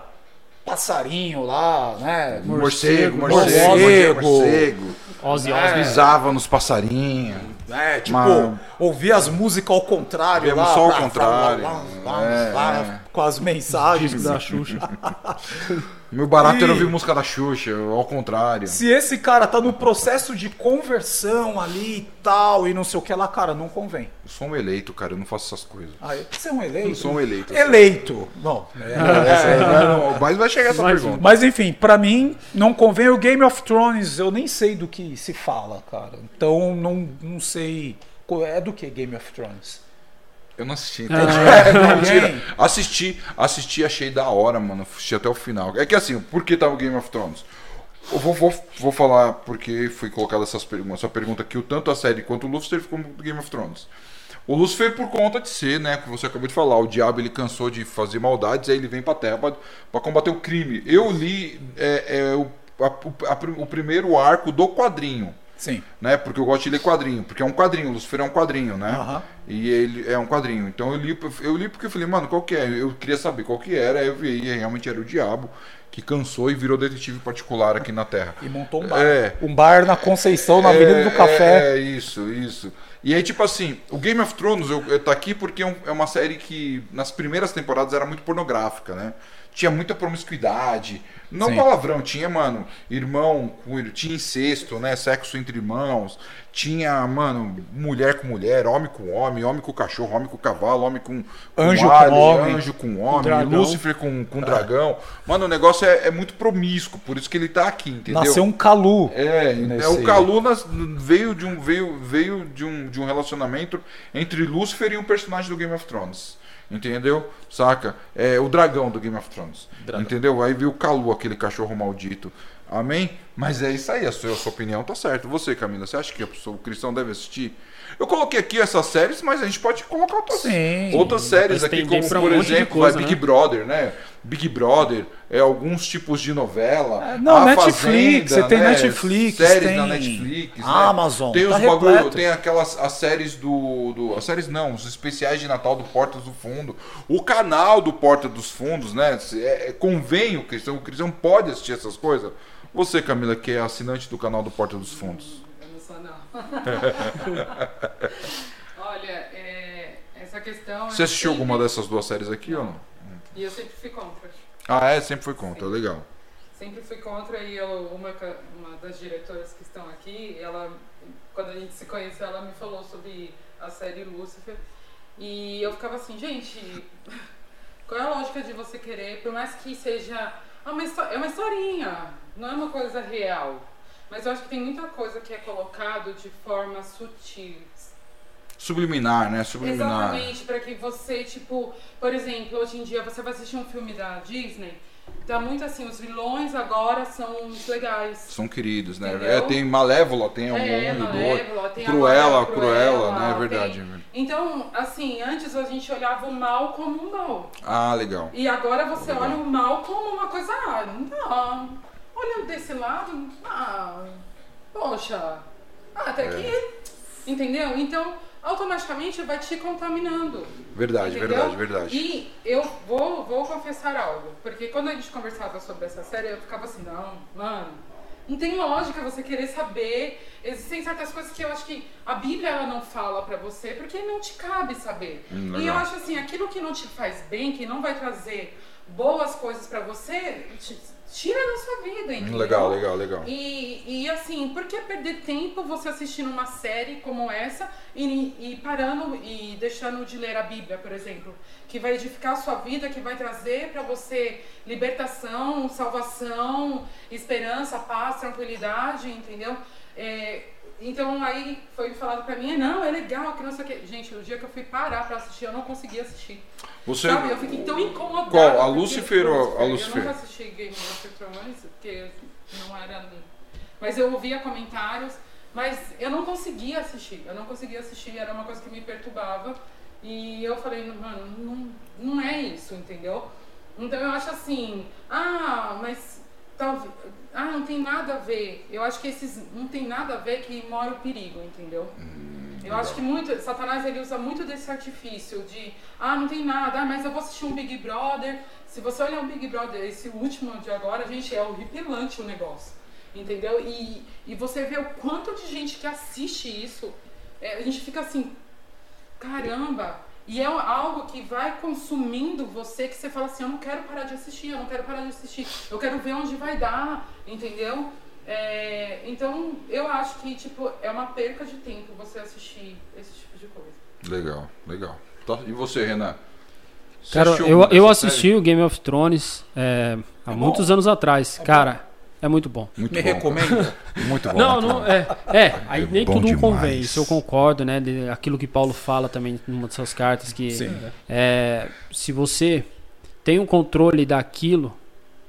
passarinho lá, né? Morcego, morcego, morcego. morcego. Ozzy é. Pisava nos passarinhos. É, tipo, Mas... ouvir as músicas ao contrário lá. só ao contrário. Lá, lá, é, lá, é. Com as mensagens da Xuxa. Meu barato e... era ouvir música da Xuxa, ao contrário. Se esse cara tá no processo de conversão ali e tal, e não sei o que lá, cara, não convém. Eu sou um eleito, cara, eu não faço essas coisas. Ah, você é um eleito? Eu sou um eleito. Eleito. Bom, é, é, é, mas vai chegar essa mas, pergunta. Mas enfim, para mim, não convém o Game of Thrones, eu nem sei do que se fala, cara. Então, não, não sei. É do que Game of Thrones? Eu não assisti, ah, não, mentira. Assisti, assisti, achei da hora, mano. Assisti até o final. É que assim, por que tava Game of Thrones? Eu vou, vou, vou falar porque foi colocada essas perguntas, essa pergunta aqui, o tanto a série quanto o Lucifer ficou do Game of Thrones. O Lucifer por conta de ser, né, que você acabou de falar, o diabo ele cansou de fazer maldades, aí ele vem pra terra para combater o crime. Eu li é, é, o, a, a, o primeiro arco do quadrinho. Sim. Né? Porque eu gosto de ler quadrinho, porque é um quadrinho, Lucifer é um quadrinho, né? Uhum. E ele é um quadrinho. Então eu li, eu li porque eu falei, mano, qual que é? Eu queria saber qual que era, aí eu vi, e realmente era o diabo que cansou e virou detetive particular aqui na Terra. E montou um bar. É, um bar na Conceição, na Avenida do Café. É, isso, isso. E aí, tipo assim, o Game of Thrones eu, eu tá aqui porque é, é uma série que nas primeiras temporadas era muito pornográfica, né? Tinha muita promiscuidade, não Sim. palavrão, tinha, mano, irmão, tinha incesto, né? Sexo entre irmãos. Tinha, mano, mulher com mulher, homem com homem, homem com cachorro, homem com cavalo, homem com, anjo com, alien, com homem, anjo com homem, com Lúcifer com, com dragão. Mano, o negócio é, é, muito promíscuo, por isso que ele tá aqui, entendeu? Nasceu um Calu. É, é o Calu nas, veio, de um, veio, veio de, um, de um relacionamento entre Lúcifer e um personagem do Game of Thrones. Entendeu? Saca? É o dragão do Game of Thrones. Dragão. Entendeu? Aí viu o Calu, aquele cachorro maldito. Amém? Mas é isso aí, a sua, a sua opinião tá certa. Você, Camila, você acha que o cristão deve assistir? Eu coloquei aqui essas séries, mas a gente pode colocar outras, Sim, outras séries aqui, como por um exemplo, coisa, Big né? Brother, né? Big Brother, é, alguns tipos de novela. É, não, a Netflix, Fazenda, você tem né? Netflix, séries tem na Netflix, né? Amazon, tem os tá bagulho, tem aquelas as séries do, do, as séries não, os especiais de Natal do Portas do Fundo, o canal do Porta dos Fundos, né? É, é, convém o cristão, o cristão pode assistir essas coisas. Você, Camila, que é assinante do canal do Porta dos Fundos. Eu não sou, não. Olha, é, essa questão. Você assistiu sempre... alguma dessas duas séries aqui não. ou não? E eu sempre fui contra. Ah, é? Sempre fui contra, sempre. legal. Sempre fui contra e eu, uma, uma das diretoras que estão aqui, ela, quando a gente se conheceu, ela me falou sobre a série Lucifer. E eu ficava assim, gente, qual é a lógica de você querer, por mais que seja é uma, é uma historinha, não é uma coisa real. Mas eu acho que tem muita coisa que é colocado de forma sutil. subliminar, né? Subliminar. Exatamente, para que você, tipo, por exemplo, hoje em dia você vai assistir um filme da Disney, tá muito assim, os vilões agora são os legais. São queridos, né? Entendeu? É, tem Malévola, tem um É, do outro. Malévola, tem a Cruella, Malévola, Cruella, né? É verdade. tem- é verdade. Então, assim, antes a gente olhava o mal como um mal. Ah, legal. E agora você Legal. olha o mal como uma coisa, ah, não, olha desse lado, ah, poxa, ah, até É. que, entendeu? Então, automaticamente vai te contaminando. Verdade, entendeu? verdade, verdade. E eu vou, vou confessar algo, porque quando a gente conversava sobre essa série, eu ficava assim, não, mano, não tem lógica você querer saber. Existem certas coisas que eu acho que a Bíblia ela não fala pra você, porque não te cabe saber. Hum, e eu acho assim, aquilo que não te faz bem, que não vai trazer boas coisas pra você, te- tira da sua vida, entendeu? Legal, legal, legal. E, e assim, por que perder tempo você assistindo uma série como essa e, e parando e deixando de ler a Bíblia, por exemplo? Que vai edificar a sua vida, que vai trazer pra você libertação, salvação, esperança, paz, tranquilidade, entendeu? É, então aí foi falado pra mim, não, é legal, que não sei o que. Gente, o dia que eu fui parar pra assistir, eu não conseguia assistir. Você. Sabe, eu fiquei tão incomodada. Qual? A Lucifer ou a Eu Lucifer? nunca assisti Game of Thrones, porque não era. Mas eu ouvia comentários, mas eu não conseguia assistir. Eu não conseguia assistir, era uma coisa que me perturbava. E eu falei, mano, não, não é isso, entendeu? Então eu acho assim, ah, mas talvez. Ah, não tem nada a ver. Eu acho que esses não tem nada a ver que mora o perigo, entendeu? Eu acho que muito, Satanás ele usa muito desse artifício de, ah, não tem nada, ah, mas eu vou assistir um Big Brother. Se você olhar um Big Brother, esse último de agora, gente, é horripilante o negócio. Entendeu? E, e você vê o quanto de gente que assiste isso, é, a gente fica assim, caramba. E é algo que vai consumindo você, que você fala assim, eu não quero parar de assistir, eu não quero parar de assistir, eu quero ver onde vai dar, entendeu? É, então, eu acho que, tipo, é uma perca de tempo você assistir esse tipo de coisa. Legal, legal. Tá, E você, Renan? Você Cara, eu, eu assisti o Game of Thrones é, há É muitos anos atrás. É Cara, é muito bom. Muito Me bom, recomenda. cara. Muito bom. Não, não, é, é, aí É nem bom tudo demais. convém, isso eu concordo, né, de, aquilo que Paulo fala também numa de suas cartas, que Sim. é, se você tem um controle daquilo,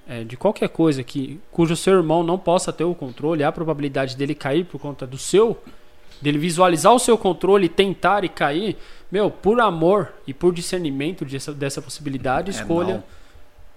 é, de qualquer coisa que cujo seu irmão não possa ter o controle, a probabilidade dele cair por conta do seu, dele visualizar o seu controle, tentar e cair, meu, por amor e por discernimento dessa, dessa possibilidade, É, escolha não.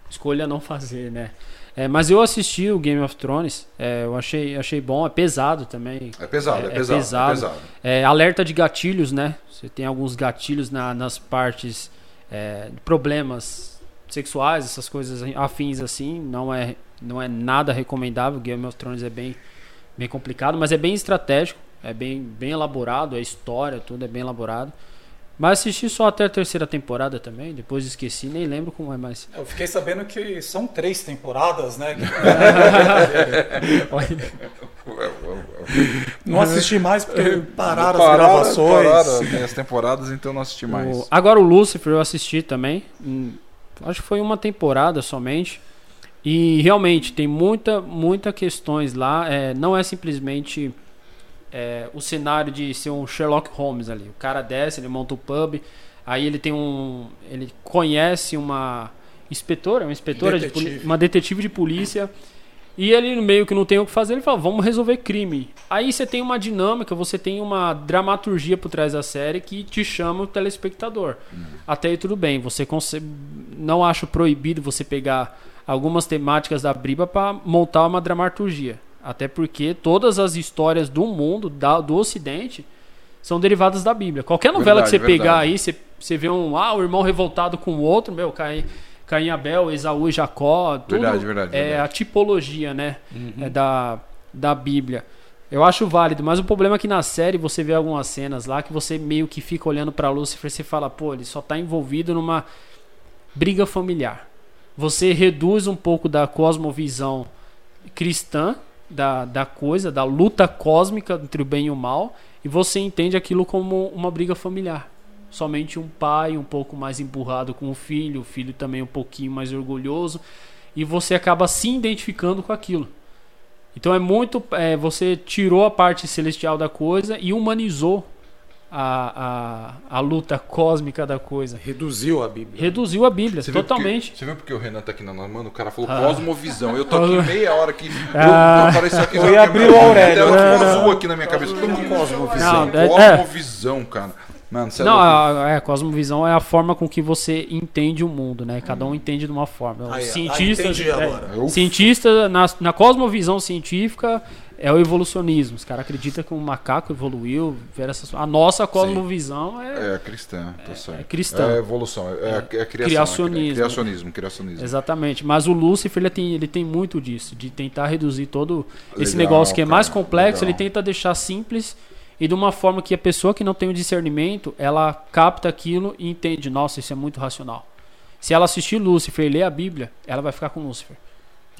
escolha não fazer, né? É, mas eu assisti o Game of Thrones, é, eu achei, achei bom, é pesado também. É pesado, é, É- é pesado, pesado. é pesado. É, alerta de gatilhos, né? Você tem alguns gatilhos na- nas partes é, de problemas sexuais, essas coisas afins assim. Não é, não é nada recomendável. Game of Thrones é bem, bem complicado, mas é bem estratégico, é bem, bem elaborado, a história, tudo é bem elaborado. Mas assisti só até a terceira temporada também, depois esqueci, nem lembro como é mais. Eu fiquei sabendo que são três temporadas, né? Não assisti mais porque pararam as gravações. Pararam, as temporadas, então não assisti mais. O- agora o Lucifer eu assisti também. hum, acho que foi uma temporada somente. E realmente tem muita, muita questões lá. é, não é simplesmente é, o cenário de ser um Sherlock Holmes ali. O cara desce, ele monta o pub, aí ele tem um. ele conhece uma inspetora, uma inspetora de Detetive. uma detetive de polícia. E ele meio que não tem o que fazer, ele fala, vamos resolver crime. Aí você tem uma dinâmica, você tem uma dramaturgia por trás da série que te chama o telespectador. Até aí tudo bem, você consegue, não acho proibido você pegar algumas temáticas da Bíblia para montar uma dramaturgia. Até porque todas as histórias do mundo, da- do ocidente, são derivadas da Bíblia. Qualquer novela Verdade, que você pegar verdade. aí, você, você vê um, ah, o irmão revoltado com o outro, meu, Caim, Caim Abel, Esaú e Jacó, tudo Verdade, verdade, é verdade. a tipologia, né, é da, da Bíblia. Eu acho válido, mas o problema é que na série você vê algumas cenas lá que você meio que fica olhando pra Lúcifer e você fala, pô, ele só tá envolvido numa briga familiar. Você reduz um pouco da cosmovisão cristã da, da coisa, da luta cósmica entre o bem e o mal, e você entende aquilo como uma briga familiar. Somente um pai um pouco mais emburrado com o filho, o filho também um pouquinho mais orgulhoso, e você acaba se identificando com aquilo. Então é muito. é, você tirou a parte celestial da coisa e humanizou a, a, a luta cósmica da coisa. Reduziu a Bíblia. Reduziu a Bíblia, Você viu totalmente. porque- você viu porque o Renan tá aqui na mano? O cara falou Ah. cosmovisão. Eu tô aqui meia hora aqui. Ah. Eu, parecia aqui, Eu ia abrir o Aurélio. Deu Não, um não. azul aqui na minha cabeça. Mundo Cosmovisão. Não, é- é. Cosmovisão, cara. Mano, você é Não, louco. a, é, a cosmovisão é a forma com que você entende o mundo, né? Cada um entende de uma forma. Ah, cientistas, entendi é, cientista na, na cosmovisão científica é o evolucionismo. Os caras acreditam que um macaco evoluiu, essas, a nossa cosmovisão é, É cristã, tá certo. é cristã. É evolução, é, é, é criação. Criacionismo. É criacionismo, criacionismo. Exatamente, mas o Lúcifer ele tem, ele tem muito disso, de tentar reduzir todo esse Legal, negócio que é mais complexo, legal. ele tenta deixar simples e de uma forma que a pessoa que não tem o discernimento, ela capta aquilo e entende, nossa, isso é muito racional. Se ela assistir Lúcifer e ler a Bíblia, ela vai ficar com Lúcifer.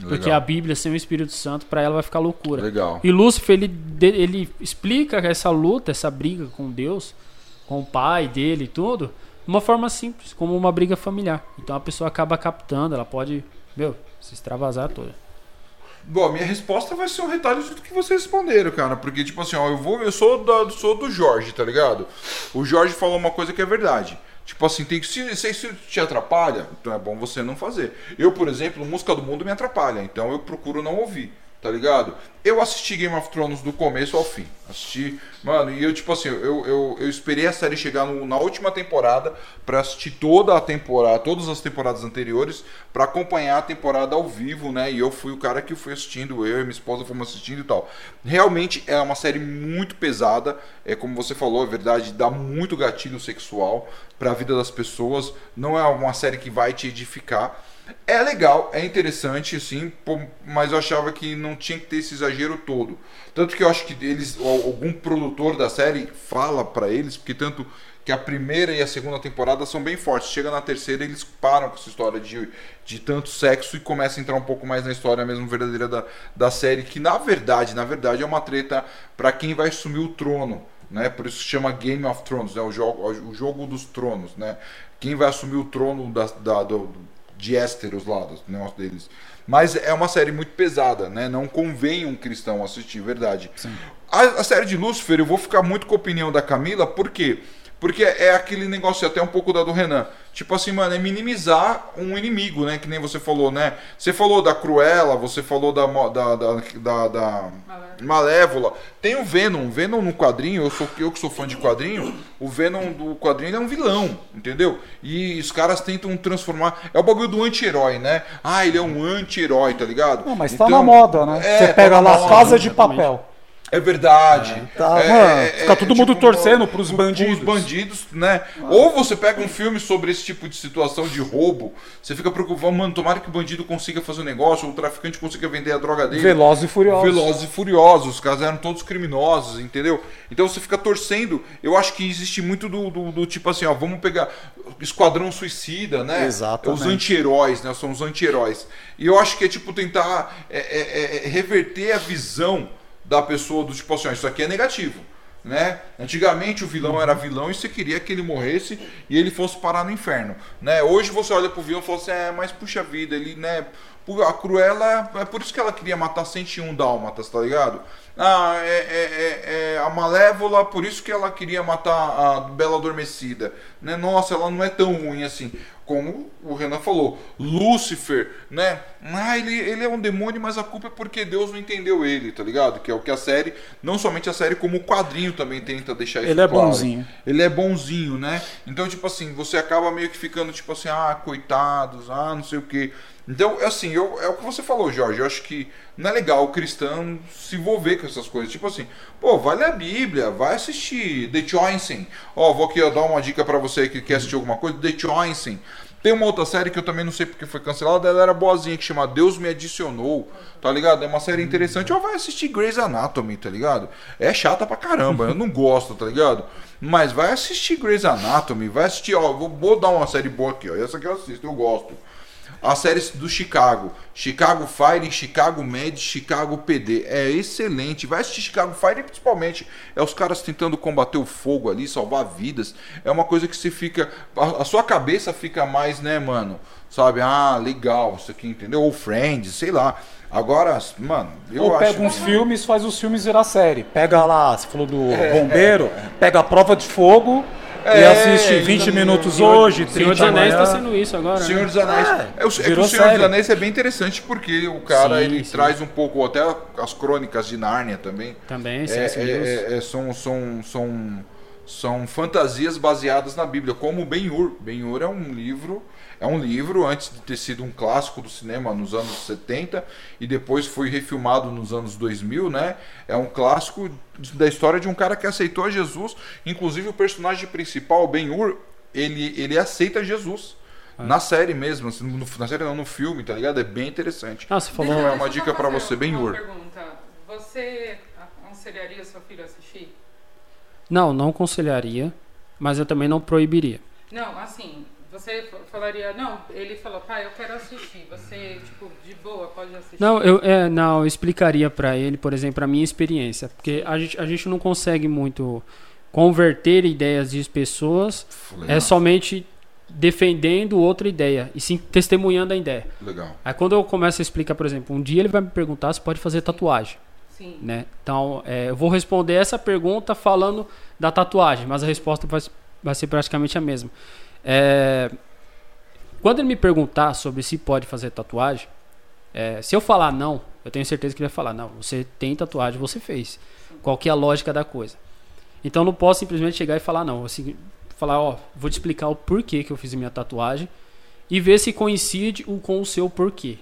Porque Legal. a Bíblia sem o Espírito Santo, para ela vai ficar loucura. Legal. E Lúcifer, ele, ele explica essa luta, essa briga com Deus, com o pai dele e tudo, de uma forma simples, como uma briga familiar. Então a pessoa acaba captando, ela pode, meu, se extravasar toda. Bom, a minha resposta vai ser um retalho de tudo que vocês responderam, cara. Porque, tipo assim, ó, eu vou, eu sou, da, sou do Jorge, tá ligado? O Jorge falou uma coisa que é verdade. Tipo assim, tem se, se isso te atrapalha, então é bom você não fazer. Eu, por exemplo, música do mundo me atrapalha, então eu procuro não ouvir, tá ligado? Eu assisti Game of Thrones do começo ao fim. Assisti, mano, e eu, tipo assim, eu, eu, eu esperei a série chegar no- na última temporada pra assistir toda a temporada, todas as temporadas anteriores, pra acompanhar a temporada ao vivo, né? E eu fui o cara que fui assistindo, eu e minha esposa fomos assistindo e tal. Realmente é uma série muito pesada, é como você falou, é verdade, dá muito gatilho sexual pra vida das pessoas. Não é uma série que vai te edificar. É legal, é interessante, sim, pô, mas eu achava que não tinha que ter esse exagero todo. Tanto que eu acho que eles, algum produtor da série fala pra eles, porque tanto que a primeira e a segunda temporada são bem fortes. Chega na terceira eles param com essa história de, de tanto sexo e começa a entrar um pouco mais na história mesmo verdadeira da, da série, que na verdade, na verdade é uma treta pra quem vai assumir o trono. Né? Por isso chama Game of Thrones, né? o, jogo, o jogo dos tronos. Né? Quem vai assumir o trono da, da- do, de Ésteros lá, do negócio deles. Mas é uma série muito pesada, né? Não convém um cristão assistir, verdade. A, a série de Lúcifer, eu vou ficar muito com a opinião da Camila, por quê? Porque é aquele negócio até um pouco da do Renan. Tipo assim, mano, é minimizar um inimigo, né? Que nem você falou, né? Você falou da Cruella, você falou da, da, da, da, da Malévola. Tem o Venom. O Venom no quadrinho, eu, sou, eu que sou fã de quadrinho, o Venom do quadrinho ele é um vilão, entendeu? E os caras tentam transformar. É o bagulho do anti-herói, né? Ah, ele é um anti-herói, tá ligado? Não, mas tá Então, na moda, né? é, Você tá pega na lá moda, Casa de exatamente. Papel. É verdade. Tá, É, mano, é, fica é, todo mundo tipo, torcendo pros pro- bandidos. pros bandidos, né? Ou você pega um filme sobre esse tipo de situação de roubo, você fica preocupado, mano, tomara que o bandido consiga fazer o negócio, ou o traficante consiga vender a droga dele. Velozes e Furiosos. Velozes e Furiosos, os caras eram todos criminosos, entendeu? Então você fica torcendo. Eu acho que existe muito do, do- do tipo assim, ó, vamos pegar Esquadrão Suicida, né? Exatamente. Os anti-heróis, né? São os anti-heróis. E eu acho que é tipo tentar é, é, é, reverter a visão da pessoa do tipo assim, ó, isso aqui é negativo. Né? Antigamente o vilão era vilão e você queria que ele morresse e ele fosse parar no inferno. Né? Hoje você olha pro vilão e fala assim, é, mas puxa vida, ele, né? A Cruella, é por isso que ela queria matar 101 dálmatas, tá ligado? Ah, é, é- é- é a Malévola, por isso que ela queria matar a Bela Adormecida. Né? Nossa, ela não é tão ruim assim. Como o Renan falou, Lúcifer, né? Ah, ele, ele é um demônio, mas a culpa é porque Deus não entendeu ele, tá ligado? Que é o que a série, não somente a série, como o quadrinho também tenta deixar isso Ele é claro. bonzinho. Ele é bonzinho, né? Então, tipo assim, você acaba meio que ficando tipo assim, ah, coitados, ah, não sei o quê. Então, assim, eu, é o que você falou, Jorge. Eu acho que não é legal o cristão se envolver com essas coisas. Tipo assim, pô, vai ler a Bíblia, vai assistir The Choicing. Ó, vou aqui dar uma dica pra você que quer assistir alguma coisa, The Choicing. Tem uma outra série que eu também não sei porque foi cancelada, ela era boazinha, que chama Deus Me Adicionou, tá ligado? É uma série interessante. Ó, vai assistir Grey's Anatomy, tá ligado? É chata pra caramba, eu não gosto, tá ligado? Mas vai assistir Grey's Anatomy, vai assistir, ó, vou, vou dar uma série boa aqui, ó. Essa aqui eu assisto, eu gosto. As séries do Chicago. Chicago Fire, Chicago Med, Chicago PD. É excelente. Vai assistir Chicago Fire principalmente. É os caras tentando combater o fogo ali, salvar vidas. É uma coisa que você fica. A, a sua cabeça fica mais, né, mano? Sabe? Ah, legal, isso aqui, entendeu? Ou Friends, sei lá. Agora, mano, eu Ou acho pega uns filmes, faz os filmes virar série. Pega lá, você falou do É. bombeiro, pega a prova de fogo e É, assiste 20 e não- minutos Senhor- hoje, 30 Senhor dos Anéis está sendo isso agora. Senhor né? dos Anéis. É, É, o, é que o virou Senhor dos série. Anéis é bem interessante porque o cara Sim, ele sim. traz um pouco, até as crônicas de Nárnia também. Também, É. Lewis. é, é, é, são, são, são, são fantasias baseadas na Bíblia, como Ben-Hur. Ben-Hur é um livro, é um livro antes de ter sido um clássico do cinema nos anos 70 e depois foi refilmado nos anos 2000, né? É um clássico da história de um cara que aceitou a Jesus, inclusive o personagem principal, Ben-Hur, ele ele aceita Jesus. Na série mesmo, assim, no- na série não, no filme, tá ligado? É bem interessante. Ah, você falou. Deixa- Deixa uma dica fazer você, bem uma Ur. pergunta. Você aconselharia seu filho a assistir? Não, não aconselharia, mas eu também não proibiria. Não, assim, você falaria, não, ele falou, pai, eu quero assistir. Você, tipo, de boa, pode assistir. Não, eu, é, não, eu explicaria pra ele, por exemplo, a minha experiência. Porque a gente, a gente não consegue muito converter ideias de pessoas Legal. é somente defendendo outra ideia e sim testemunhando a ideia. Legal. Aí quando eu começo a explicar, por exemplo, um dia ele vai me perguntar se pode fazer tatuagem, Sim. né? Então, é, eu vou responder essa pergunta falando da tatuagem, mas a resposta vai, vai ser praticamente a mesma. É, quando ele me perguntar sobre se pode fazer tatuagem, é, se eu falar não, eu tenho certeza que ele vai falar, não, você tem tatuagem, você fez. Qual que é a lógica da coisa? Então eu não posso simplesmente chegar e falar não, assim, falar, ó, vou te explicar o porquê que eu fiz minha tatuagem e ver se coincide com o seu porquê.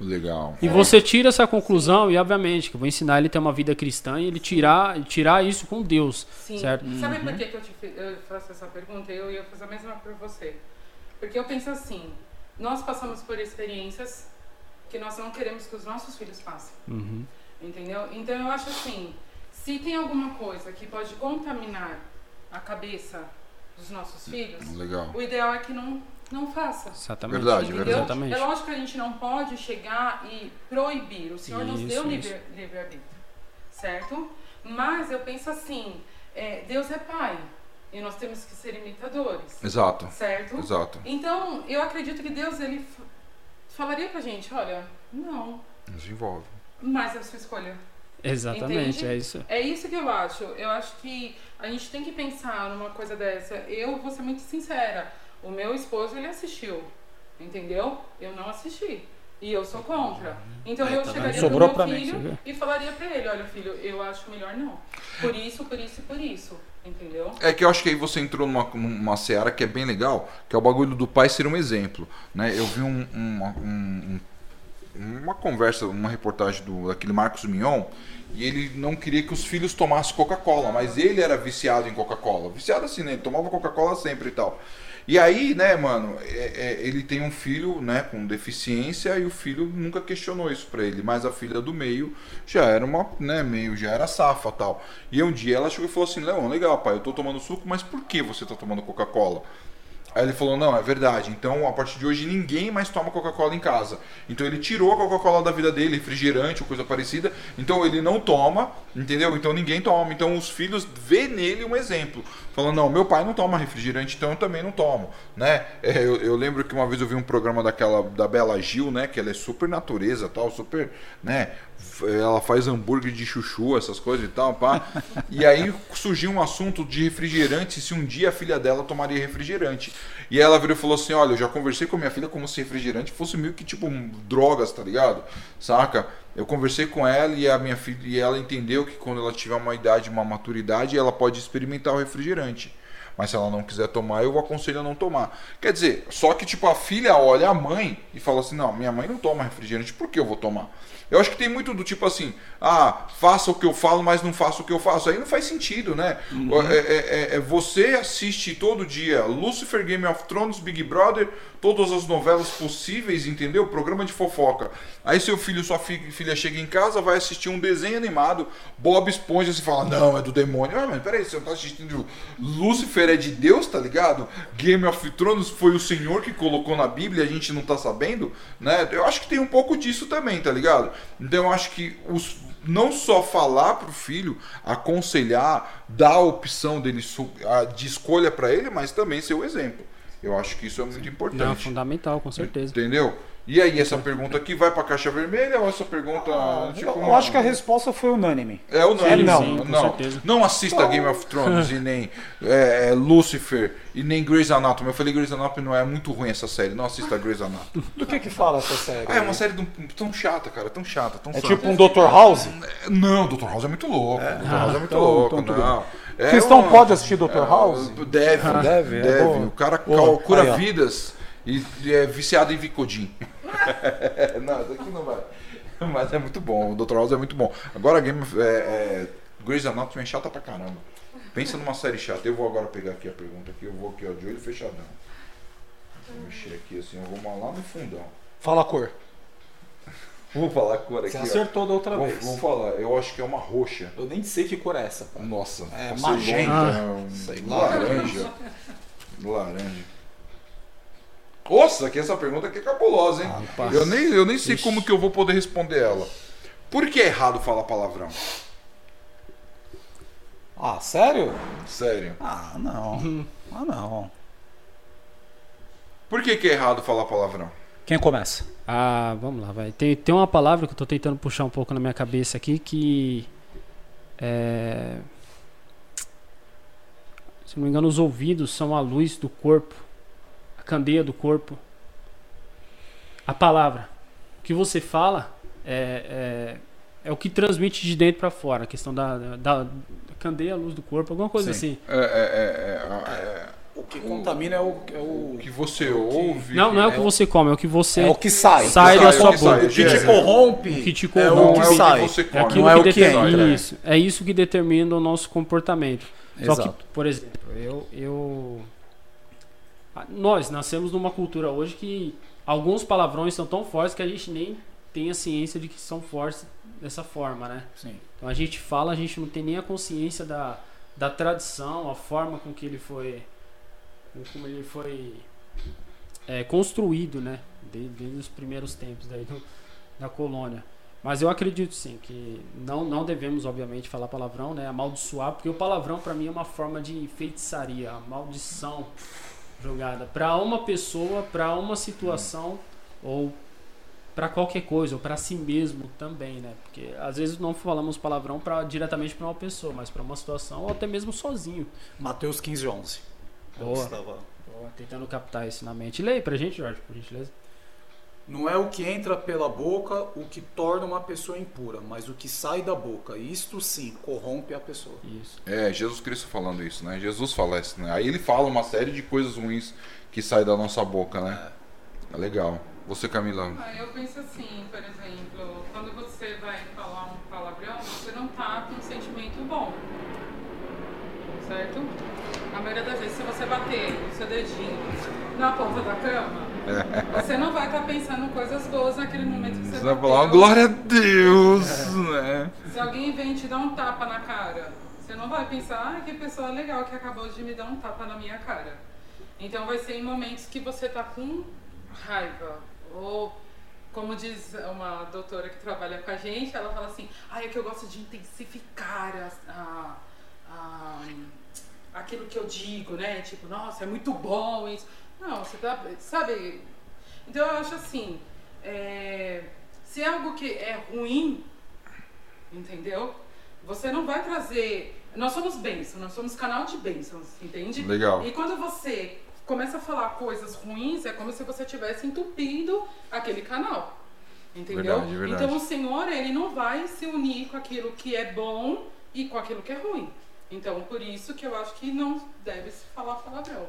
Legal. E você tira essa conclusão e obviamente que eu vou ensinar ele a ter uma vida cristã e ele tirar, tirar isso com Deus, Sim. certo? Sabe por que, que eu, te, eu faço essa pergunta? Eu ia fazer a mesma por você. Porque eu penso assim, nós passamos por experiências que nós não queremos que os nossos filhos passem. Uhum. Entendeu? Então eu acho assim, se tem alguma coisa que pode contaminar a cabeça dos nossos filhos, Legal. o ideal é que não, não faça. Exatamente. Verdade, Entendeu? verdade. Exatamente. É lógico que a gente não pode chegar e proibir. O Senhor nos Isso, deu isso. livre- livre-arbítrio, certo? Mas eu penso assim, é, Deus é Pai e nós temos que ser imitadores, Exato. certo? Exato. Então, eu acredito que Deus ele falaria pra gente, olha, não, Desenvolve. mas é a sua escolha. Exatamente, Entende? é isso. É isso que eu acho. Eu acho que a gente tem que pensar numa coisa dessa. Eu vou ser muito sincera. O meu esposo, ele assistiu. Entendeu? Eu não assisti. E eu sou contra. Então eu tá chegaria pro meu filho e falaria pra ele, olha filho, eu acho melhor não. Por isso, por isso e por isso. Entendeu? É que eu acho que aí você entrou numa, numa seara que é bem legal, que é o bagulho do pai ser um exemplo. Né? Eu vi um- um- uma conversa, uma reportagem do daquele Marcos Mignon, e ele não queria que os filhos tomassem Coca-Cola, mas ele era viciado em Coca-Cola. Viciado assim, né? Ele tomava Coca-Cola sempre e tal. E aí, né, mano, é- é, ele tem um filho, né, com deficiência e o filho nunca questionou isso pra ele, mas a filha do meio já era uma, né, meio, já era safa tal. E um dia ela chegou e falou assim: Leão, legal, pai, eu tô tomando suco, mas por que você tá tomando Coca-Cola? Aí ele falou: Não, é verdade. Então, a partir de hoje, ninguém mais toma Coca-Cola em casa. Então, ele tirou a Coca-Cola da vida dele, refrigerante ou coisa parecida. Então, ele não toma, entendeu? Então, ninguém toma. Então, os filhos vê nele um exemplo. Falando: Não, meu pai não toma refrigerante, então eu também não tomo. Né? É, eu, eu lembro que uma vez eu vi um programa daquela, da Bela Gil, né? Que ela é super natureza tal, super, né? Ela faz hambúrguer de chuchu, essas coisas e tal, pá. E aí surgiu um assunto de refrigerante, se um dia a filha dela tomaria refrigerante. E ela virou e falou assim: Olha, eu já conversei com minha filha como se refrigerante fosse meio que tipo drogas, tá ligado? Saca? Eu conversei com ela e a minha filha e ela entendeu que quando ela tiver uma idade, uma maturidade, ela pode experimentar o refrigerante. Mas se ela não quiser tomar, eu aconselho a não tomar. Quer dizer, só que tipo a filha olha a mãe e fala assim: "Não, minha mãe não toma refrigerante, por que eu vou tomar?" Eu acho que tem muito do tipo assim: "Ah, faça o que eu falo, mas não faça o que eu faço". Aí não faz sentido, né? É, é- é- é- você assiste todo dia Lucifer, Game of Thrones, Big Brother, todas as novelas possíveis, entendeu? Programa de fofoca. Aí seu filho, sua fi- filha chega em casa, vai assistir um desenho animado, Bob Esponja, você fala, não, é do demônio. Ah, mas peraí, você não tá assistindo Lucifer Lucifer é de Deus, tá ligado? Game of Thrones foi o Senhor que colocou na Bíblia, a gente não tá sabendo, né? Eu acho que tem um pouco disso também, tá ligado? Então eu acho que os não só falar pro filho, aconselhar, dar a opção dele de escolha para ele, mas também ser o exemplo. Eu acho que isso é muito importante. Não, fundamental, com certeza. Entendeu? E aí, essa pergunta aqui vai pra caixa vermelha ou essa pergunta. tipo, eu, acho que a resposta foi unânime. É não, É não. Sim, com não. certeza. Não assista Game of Thrones e nem é, é, Lucifer e nem Grey's Anatomy. Eu falei Grey's Anatomy não é muito ruim essa série. Não assista Grey's Anatomy. Do que que fala essa série? Ah, é uma série tão chata, cara. Tão chata, tão É chata. tipo um Dr. House? Não, Dr. House é muito louco. Dr. House é muito então- louco, então não. É Cristão um- pode assistir Dr. House? Deve, Deve, deve. é o cara cura Aí, vidas e é viciado em Vicodin. não, isso aqui não vai. Mas é muito bom, o Dr. House é muito bom. Agora, Game of, é, é, Grey's Anatomy é chata pra caramba. Pensa numa série chata. Eu vou agora pegar aqui a pergunta aqui, eu vou aqui, ó, de olho fechadão. Vou mexer aqui assim, eu vou lá no fundão. Fala a cor. Vou falar a cor aqui, Você ó. acertou da outra Vou, vez. vou falar, eu acho que é uma roxa. Eu nem sei que cor é essa. cara. Nossa, É, magenta. é um sei lá. laranja. Laranja. Nossa, que essa pergunta aqui é cabulosa, hein? Rapaz. eu, nem, eu nem sei Ixi. como que eu vou poder responder ela. Por que é errado falar palavrão? Ah, sério? Sério. Ah, não. Ah, não. Por que, que é errado falar palavrão? Quem começa? Ah, vamos lá, vai. Tem, tem uma palavra que eu tô tentando puxar um pouco na minha cabeça aqui que. É... Se não me engano, os ouvidos são a luz do corpo, candeia do corpo. A palavra. O que você fala é, é, é o que transmite de dentro para fora. A questão da, da, da candeia, a luz do corpo, alguma coisa Sim. assim. É, é, é, é, é, O que contamina é o, é o o, que você ouve. Não, não é o que você come, é o que você. é o que sai. Sai da da sua boca. O que É. te corrompe. O que te É corrompe. o que é o sai. que você É come. aquilo Não é que, o que determina entra. isso. É isso que determina o nosso comportamento. Só Exato. que, por exemplo, eu, eu ah, nós nascemos numa cultura hoje que alguns palavrões são tão fortes que a gente nem tem a ciência de que são fortes dessa forma, né? Sim. Então a gente fala, a gente não tem nem a consciência da, da tradição, a forma com que ele foi com como ele foi é, construído, né? Desde, desde os primeiros tempos daí do- da colônia. Mas eu acredito sim que não, não devemos, obviamente, falar palavrão, né? Amaldiçoar, porque o palavrão para mim é uma forma de feitiçaria, a maldição jogada para uma pessoa, para uma situação ou para qualquer coisa, ou para si mesmo também, né? Porque às vezes não falamos palavrão para diretamente para uma pessoa, mas para uma situação ou até mesmo sozinho. Mateus 15, 11. Boa. Boa, Tentando captar isso na mente. Leia pra gente, Jorge, por gentileza. Não é o que entra pela boca o que torna uma pessoa impura, mas o que sai da boca. Isto sim corrompe a pessoa. Isso. É, Jesus Cristo falando isso, né? Jesus fala isso, né? Aí ele fala uma série de coisas ruins que saem da nossa boca, né? É legal. Você, Camila. Ah, Eu penso assim, por exemplo, quando você vai falar um palavrão, você não tá com um sentimento bom. Certo? A maioria das vezes, se você bater o seu dedinho na ponta da cama, você não vai estar pensando coisas boas naquele momento que você Você vai bateu. falar, glória a Deus, né? Se alguém vem te dar um tapa na cara, você não vai pensar, ah, que pessoa legal que acabou de me dar um tapa na minha cara. Então vai ser em momentos que você tá com raiva. Ou, como diz uma doutora que trabalha com a gente, ela fala assim, ah, é que eu gosto de intensificar a, a- a- aquilo que eu digo, né? Tipo, nossa, é muito bom isso. Não, você tá. Sabe? Então eu acho assim, é, se é algo que é ruim, entendeu? Você não vai trazer. Nós somos bênçãos, nós somos canal de bênçãos, entende? Legal. E quando você começa a falar coisas ruins, é como se você tivesse entupindo aquele canal. Entendeu? Verdade, verdade. Então o Senhor, ele não vai se unir com aquilo que é bom e com aquilo que é ruim. Então, por isso que eu acho que não deve se falar palavrão.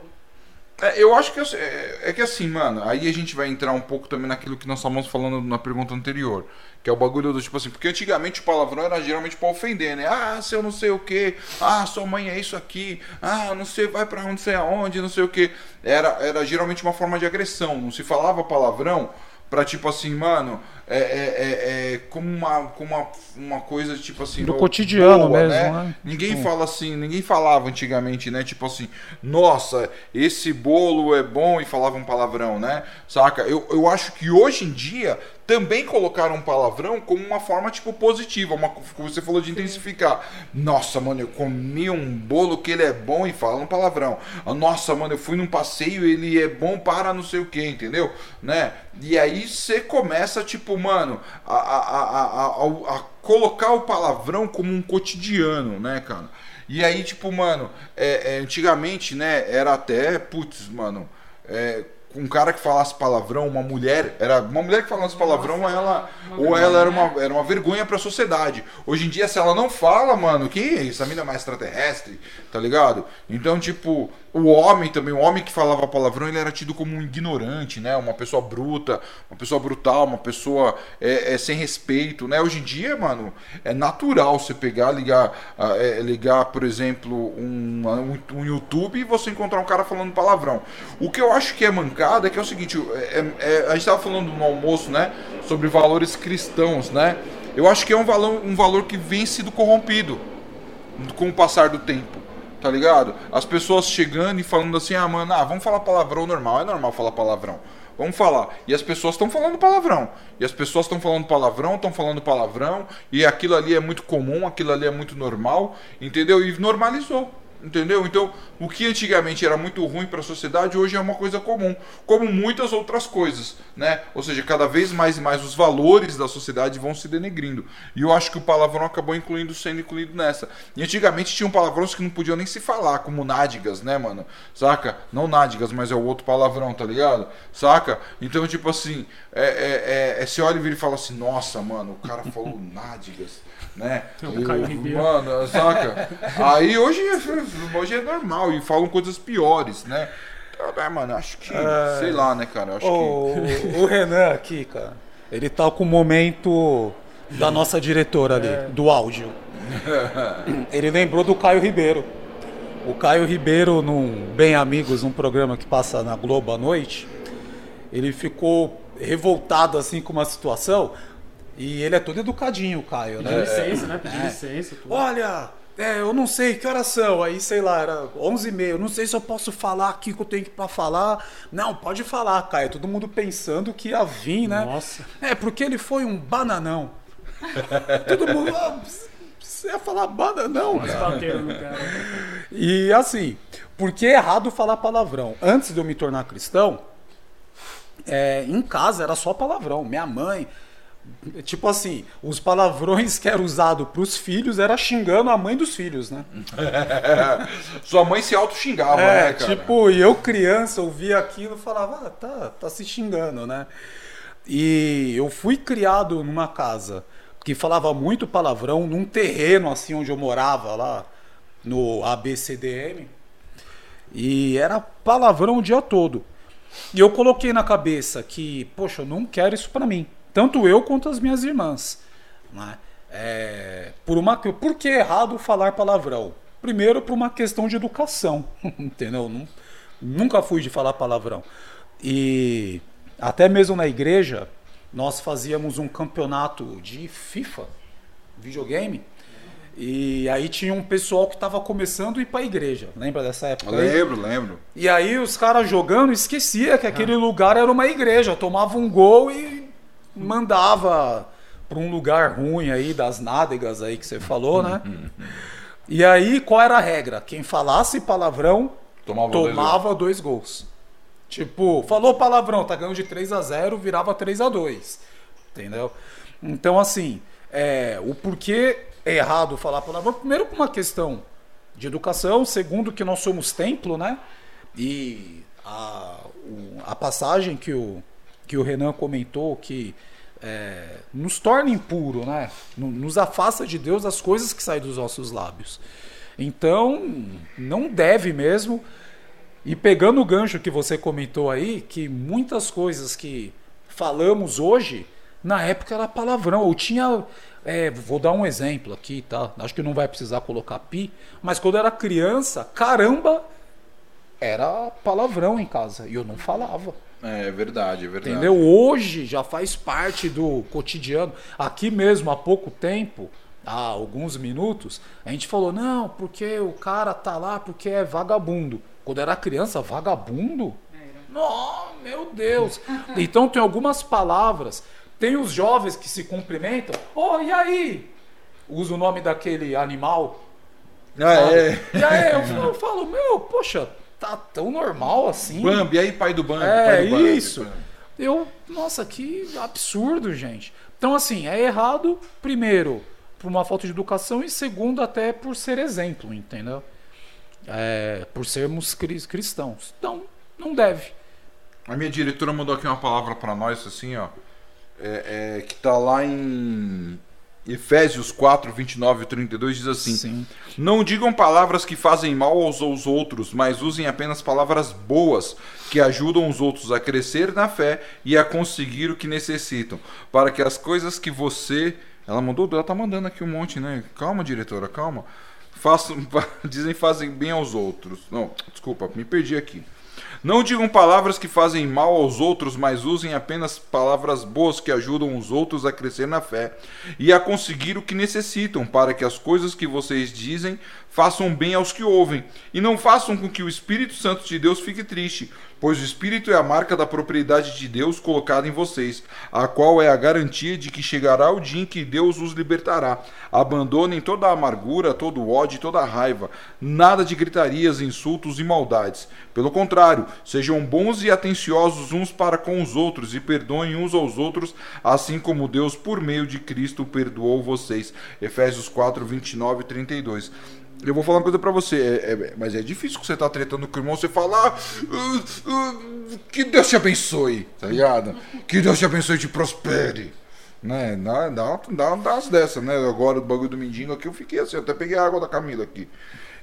É, eu acho que assim, é, é que assim, mano, aí a gente vai entrar um pouco também naquilo que nós estávamos falando na pergunta anterior. Que é o bagulho do tipo assim, porque antigamente o palavrão era geralmente pra ofender, né? Ah, seu não sei o que, ah, sua mãe é isso aqui, ah, não sei, vai pra não sei aonde, não sei o que. Era, era geralmente uma forma de agressão, não se falava palavrão pra tipo assim, mano, é, é, é, é como, uma, como uma, uma coisa tipo assim. Do cotidiano mesmo, né? Ninguém Tipo- fala assim, ninguém falava antigamente, né? Tipo assim, nossa, esse bolo é bom e falava um palavrão, né? Saca? Eu, eu acho que hoje em dia também colocaram um palavrão como uma forma, tipo, positiva, uma, como você falou de intensificar. Nossa, mano, eu comi um bolo que ele é bom e fala um palavrão. Ah, Nossa, mano, eu fui num passeio ele é bom para não sei o que, entendeu? Né? E aí você começa, tipo, mano, a, a, a, a, a- a colocar o palavrão como um cotidiano, né, cara? E aí, tipo, mano, é, é, antigamente, né, era até, putz, mano, é, um cara que falasse palavrão, uma mulher, era uma mulher que falasse palavrão, Nossa, ela ou vergonha, ela era né? uma, era uma vergonha pra sociedade. Hoje em dia, se ela não fala, mano, que essa mina é mais extraterrestre, tá ligado? Então, tipo, o homem também, o homem que falava palavrão, ele era tido como um ignorante, né? Uma pessoa bruta, uma pessoa brutal, uma pessoa é, é, sem respeito, né? Hoje em dia, mano, é natural você pegar, ligar, é, ligar por exemplo, um, um, YouTube e você encontrar um cara falando palavrão. O que eu acho que é mancada é que é o seguinte, é- é- a gente tava falando no almoço, né? Sobre valores cristãos, né? Eu acho que é um valor, um valor que vem sido corrompido com o passar do tempo. Tá ligado? As pessoas chegando e falando assim, ah, mano, ah, vamos falar palavrão normal. É normal falar palavrão. Vamos falar. E as pessoas estão falando palavrão. E as pessoas estão falando palavrão, estão falando palavrão. E aquilo ali é muito comum, aquilo ali é muito normal. Entendeu? E normalizou. Entendeu? Então, o que antigamente era muito ruim para a sociedade, hoje é uma coisa comum, como muitas outras coisas, né? Ou seja, cada vez mais e mais os valores da sociedade vão se denegrindo. E eu acho que o palavrão acabou incluindo, sendo incluído nessa. E antigamente tinham palavrões que não podiam nem se falar, como nádigas, né, mano? Saca? Não nádigas, mas é o outro palavrão, tá ligado? Saca? Então, tipo assim, é, é, é, é, você olha e vira e fala assim, nossa, mano, o cara falou nádigas, né? o Caio Ribeiro. Mano, saca? Aí hoje, é- hoje é normal e falam coisas piores, né? Então, é, mano, acho que, sei lá, né, cara? Acho que. O, Renan aqui, cara, ele tá com o momento da nossa diretora ali, do áudio. Ele lembrou do Caio Ribeiro. O Caio Ribeiro, num Bem Amigos, um programa que passa na Globo à noite, ele ficou revoltado assim com uma situação. E ele é todo educadinho, o Caio, né? licença, né? Pedir É. licença. tudo. Olha, é, eu não sei que horas são. Aí, sei lá, era 11h30. Eu não sei se eu posso falar aqui que eu tenho que pra falar. Não, pode falar, Caio. Todo mundo pensando que ia vir, né? Nossa. É, porque ele foi um bananão. Todo mundo. "Ah, Você ia falar bananão, Mas cara. bateram no cara. E assim, por que é errado falar palavrão? Antes de eu me tornar cristão, é, em casa era só palavrão. Minha mãe. Tipo assim, os palavrões que eram usados pros filhos era xingando a mãe dos filhos, né? Sua mãe se auto-xingava, É, né, cara? tipo, e eu criança ouvia aquilo e falava, ah, tá, tá se xingando, né? E eu fui criado numa casa que falava muito palavrão, num terreno assim onde eu morava lá, no ABCDM. E era palavrão o dia todo. E eu coloquei na cabeça que, poxa, eu não quero isso pra mim. Tanto eu quanto as minhas irmãs. Né? É, por, uma, por que é errado falar palavrão? Primeiro, por uma questão de educação. Entendeu? Nun- Nunca fui de falar palavrão. E até mesmo na igreja, nós fazíamos um campeonato de FIFA, videogame. E aí tinha um pessoal que estava começando a ir para a igreja. Lembra dessa época? Lembro, lembro. E aí os caras jogando esquecia que aquele lugar era uma igreja, tomava um gol e mandava para um lugar ruim aí das nádegas aí que você falou, né? E aí qual era a regra? Quem falasse palavrão Tomava dois tomava dois gols. Tipo, falou palavrão, tá ganhando de 3 a 0, virava 3 a 2. Entendeu? Então assim, é, o porquê é errado falar palavrão, primeiro por uma questão de educação, segundo que nós somos templo, né? E a, a passagem que o, que o Renan comentou que é, nos torna impuro, né? No- Nos afasta de Deus as coisas que saem dos nossos lábios. Então, não deve mesmo. E pegando o gancho que você comentou aí, que muitas coisas que falamos hoje, na época era palavrão. Eu tinha. é, vou dar um exemplo aqui, tá? Acho que não vai precisar colocar pi, mas quando eu era criança, caramba era palavrão em casa e eu não falava. É verdade, é verdade. Entendeu? Hoje já faz parte do cotidiano. Aqui mesmo, há pouco tempo, há alguns minutos, a gente falou: não, porque o cara tá lá porque é vagabundo. Quando era criança, vagabundo? Não, meu Deus. Então tem algumas palavras. Tem os jovens que se cumprimentam. Oh, e aí? Usa o nome daquele animal. Ah, é. E aí eu falo, eu falo, meu, poxa, tá tão normal assim. Bambi, aí pai do Bambi. É, pai do Bambi. isso. Eu, nossa, que absurdo, gente. Então, assim, é errado, primeiro, por uma falta de educação, e segundo, até por ser exemplo, entendeu? É, por sermos cri- cristãos. Então, não deve. A minha diretora mandou aqui uma palavra pra nós, assim, ó. É, é, que tá lá em Efésios 4, 29 e 32, diz assim: Sim. Não digam palavras que fazem mal aos, aos outros, mas usem apenas palavras boas que ajudam os outros a crescer na fé e a conseguir o que necessitam, para que as coisas que você. Ela mandou, ela tá mandando aqui um monte, né? Calma, diretora, calma. Façam, dizem fazem bem aos outros. Não, desculpa, me perdi aqui. Não digam palavras que fazem mal aos outros, mas usem apenas palavras boas que ajudam os outros a crescer na fé e a conseguir o que necessitam, para que as coisas que vocês dizem façam bem aos que ouvem, e não façam com que o Espírito Santo de Deus fique triste, pois o Espírito é a marca da propriedade de Deus colocada em vocês, a qual é a garantia de que chegará o dia em que Deus os libertará. Abandonem toda a amargura, todo o ódio toda a raiva, nada de gritarias, insultos e maldades. Pelo contrário, sejam bons e atenciosos uns para com os outros e perdoem uns aos outros, assim como Deus, por meio de Cristo, perdoou vocês. Efésios 4, 29 e 32. Eu vou falar uma coisa pra você, é- é- mas é difícil que você tá tretando com o irmão, você falar "Ah, ah, que Deus te abençoe, tá ligado? Que Deus te abençoe e te prospere. Né? Dá, dá, dá, umas dessas, né? Agora do bagulho do mendigo aqui, eu fiquei assim, eu até peguei a água da Camila aqui.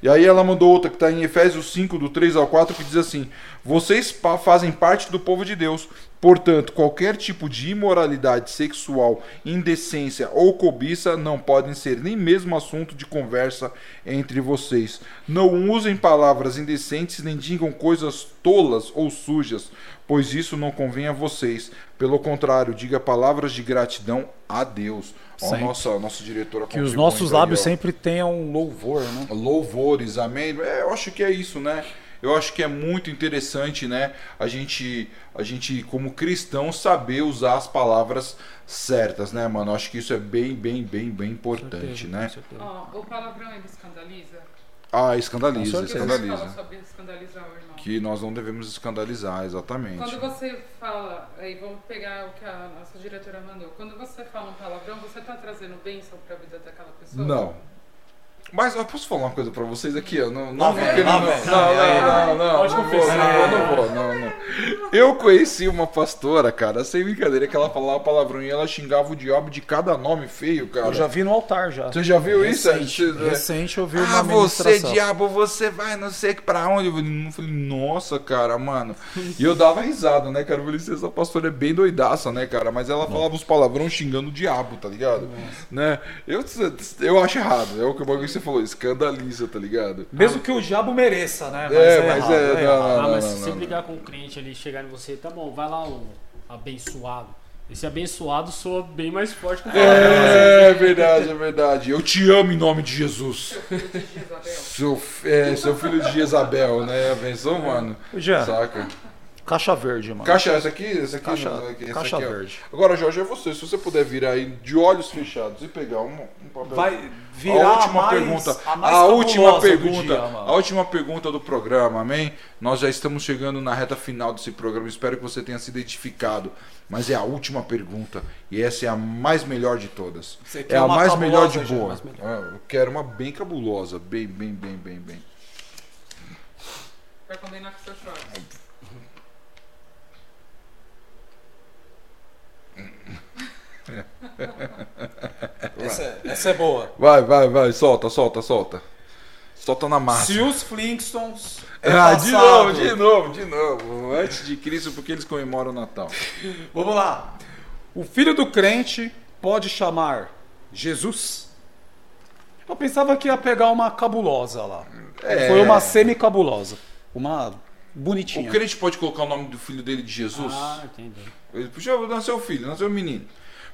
E aí ela mandou outra que está em Efésios 5, do 3 ao 4, que diz assim: Vocês fazem parte do povo de Deus. Portanto, qualquer tipo de imoralidade sexual, indecência ou cobiça não podem ser nem mesmo assunto de conversa entre vocês. Não usem palavras indecentes nem digam coisas tolas ou sujas, pois isso não convém a vocês. Pelo contrário, diga palavras de gratidão a Deus. Ó, Sempre. nossa, nossa diretora Que os nossos lábios sempre tenham louvor, né? louvores, amém. É, eu acho que é isso, né? Eu acho que é muito interessante, né? A gente, a gente como cristão, saber usar as palavras certas, né, mano? Eu acho que isso é bem, bem, bem, bem importante, né? Ó, o palavrão ele escandaliza? Ah, escandaliza, escandaliza. sobre escandalizar o irmão? Que nós não devemos escandalizar, exatamente. Quando você fala, aí vamos pegar o que a nossa diretora mandou. Quando você fala um palavrão, você tá trazendo bênção pra vida daquela pessoa? Não. Mas eu posso falar uma coisa pra vocês aqui? Eu não, não, não, vem. não, não, não, não, Pode não confessar. não, não vou, não, não. Eu conheci uma pastora, cara, sem brincadeira, que ela falava palavrão e ela xingava o diabo de cada nome feio, cara. Eu já vi no altar já. Você já viu isso? recente, Você- recente eu vi uma Ah, você, diabo, você vai não sei pra onde. Eu falei, nossa, cara, mano. E eu dava risada, né, cara? Eu falei, essa pastora é bem doidaça, né, cara? Mas ela falava os palavrões xingando o diabo, tá ligado? Né? Eu, eu acho errado. É o que que você falou, escandaliza, tá ligado? Mesmo que o diabo mereça, né? É, mas errado, é, não, errado. não, Ah, mas não, se você não. brigar com o crente ali, chegar em você, tá bom, vai lá o abençoado. Esse abençoado soa bem mais forte que o É verdade, é verdade. Eu te amo em nome de Jesus. Filho de Jezabel. Seu, é, seu filho de Jezabel, né? Pensou, mano? Já. Saca? Caixa verde, mano. Caixa, essa aqui? Essa aqui Caixa- não, essa caixa aqui, verde. Agora, Jorge, é você. Se você puder virar aí de olhos fechados e pegar um, um papel. Vai virar a última mais- pergunta. a A, última pergunta. dia, a última pergunta do programa, amém? Nós já estamos chegando na reta final desse programa. Espero que você tenha se identificado. Mas é a última pergunta. E essa é a mais melhor de todas. Você É a mais melhor de boa. Melhor. Ah, Eu quero uma bem cabulosa. Bem, bem, bem, bem, bem. Vai combinar com short. Essa, essa é boa. Vai, vai, vai. Solta, solta, solta. Solta na massa. Se os Flintstones. é Ah, de novo, de novo, de novo. Antes de Cristo, porque eles comemoram o Natal. Vamos lá. O filho do crente pode chamar Jesus? Eu pensava que ia pegar uma cabulosa lá. É. Foi uma semi-cabulosa. uma bonitinha. O crente pode colocar o nome do filho dele de Jesus? Ah, entendi. Ele, Puxa, nasceu filho, nasceu menino.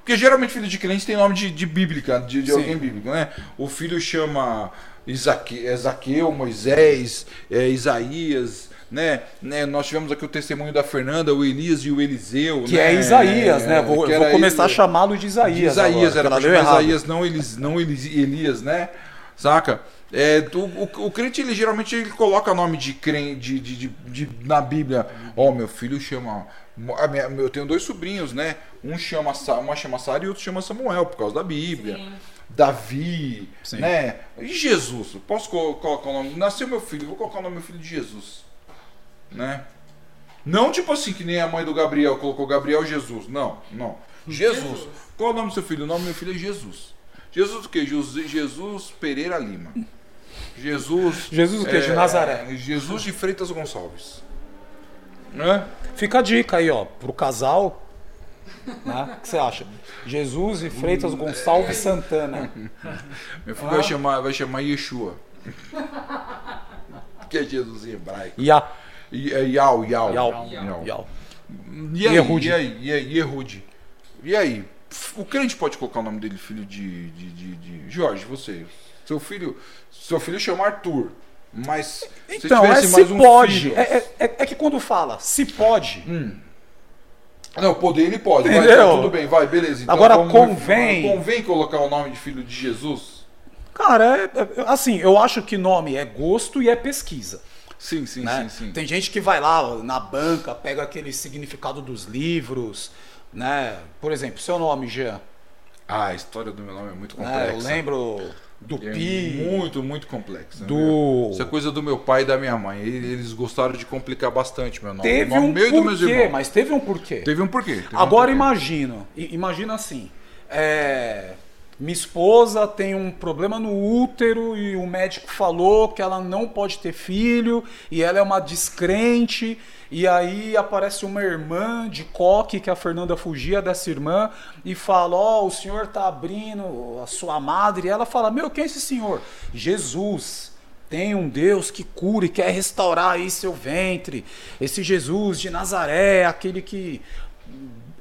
Porque geralmente filho de crente tem nome de, de bíblica, de, de alguém bíblico, né? O filho chama Isaque, é Zaqueu, Moisés, é, Isaías, né? né? Nós tivemos aqui o testemunho da Fernanda, o Elias e o Eliseu. Que né? é Isaías, né? Vou, vou começar a chamá-lo de Isaías. de Isaías, agora, era errado. Isaías, não, Elis, não Elis, Elias, né? Saca? É, o, o, o crente, ele geralmente ele coloca nome de crente de, de, de, de- na Bíblia. Ó, meu filho chama. A minha- eu tenho dois sobrinhos, né? Um chama, uma chama Sara e outro chama Samuel, por causa da Bíblia. Sim. Davi, Sim. né? E Jesus. Posso co- colocar o nome? Nasceu meu filho, vou colocar o nome do meu filho de Jesus. Né? Não tipo assim que nem a mãe do Gabriel colocou Gabriel Jesus. Não, não. Jesus. Jesus. Qual é o nome do seu filho? O nome do meu filho é Jesus. Jesus o quê? Jesus, Jesus Pereira Lima. Jesus. Jesus o quê? De Nazaré. Jesus de Freitas Gonçalves. Né? Fica a dica aí, ó, pro casal. Né? O que você acha? Jesus e Freitas Gonçalves Santana. Meu filho Ah. vai chamar, vai chamar Yeshua. que é Jesus em hebraico. É Yau, Yau. Yau. Yau. Yau. E aí, e aí, e aí, Yehud. E aí, o crente pode colocar o nome dele, filho de, de, de, de- Jorge, você. Seu filho, seu filho chama Arthur, mas se Então, é tivesse se mais um pode. filho- É, é- é- é que quando fala se pode, Não, poder ele pode. Vai, então, tudo bem, vai, beleza. Então, Agora, vamos- convém- Convém colocar o nome de filho de Jesus? cara, é- é- assim, eu acho que nome é gosto e é pesquisa. Sim, sim, né? sim, sim. Tem gente que vai lá na banca, pega aquele significado dos livros, né? Por exemplo, seu nome, Jean. Ah, a história do meu nome é muito né? complexa. Eu lembro do É Pi, muito, muito complexa. do- né? Isso é coisa do meu pai e da minha mãe. Ele- Eles gostaram de complicar bastante meu nome. Teve nome um meus porquê, irmãos. mas teve um porquê. Teve um porquê. teve um Agora porquê. imagina, imagina assim, é, minha esposa tem um problema no útero e o médico falou que ela não pode ter filho e ela é uma descrente e aí aparece uma irmã de coque que a Fernanda fugia dessa irmã e fala, ó, o senhor tá abrindo a sua madre e ela fala, meu, quem é esse senhor? Jesus. Tem um Deus que cura e quer restaurar aí seu ventre. Esse Jesus de Nazaré, aquele que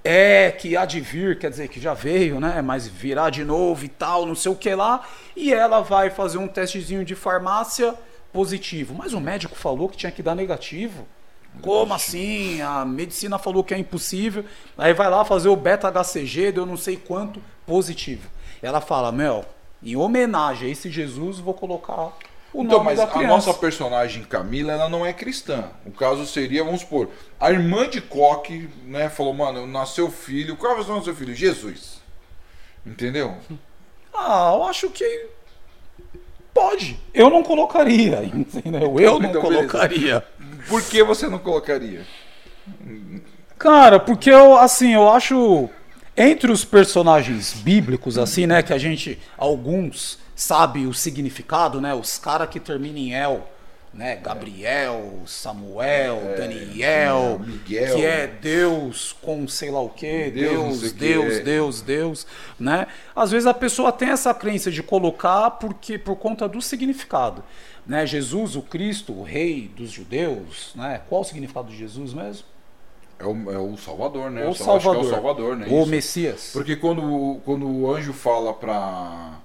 é, que há de vir, quer dizer, que já veio, né? Mas virá de novo e tal, não sei o que lá. E ela vai fazer um testezinho de farmácia positivo. Mas o médico falou que tinha que dar negativo. Como assim? A medicina falou que é impossível. Aí vai lá fazer o beta-HCG, deu não sei quanto, positivo. Ela fala, Mel, em homenagem a esse Jesus, vou colocar o Então, mas a nossa personagem Camila, ela não é cristã. O caso seria, vamos supor, a irmã de Coque, né, falou, mano, nasceu filho. Qual ser o nome do seu filho? Jesus. Entendeu? Ah, eu acho que pode. Eu não colocaria, entendeu? Eu não Então, beleza. colocaria. Por que você não colocaria? Cara, porque eu, assim, eu acho entre os personagens bíblicos, assim, né, que a gente, alguns sabe o significado, né, os caras que terminam em El, né, Gabriel, Samuel, Daniel, Miguel. que é Deus com sei lá o que, Deus, Deus, Deus, é. Deus, Deus, né? Às vezes a pessoa tem essa crença de colocar porque por conta do significado, né? Jesus, o Cristo, o Rei dos Judeus, né? Qual o significado de Jesus mesmo? É o, é o Salvador, né? O Salvador. É o Salvador, né? O Isso. Messias. Porque quando, quando o anjo fala pra,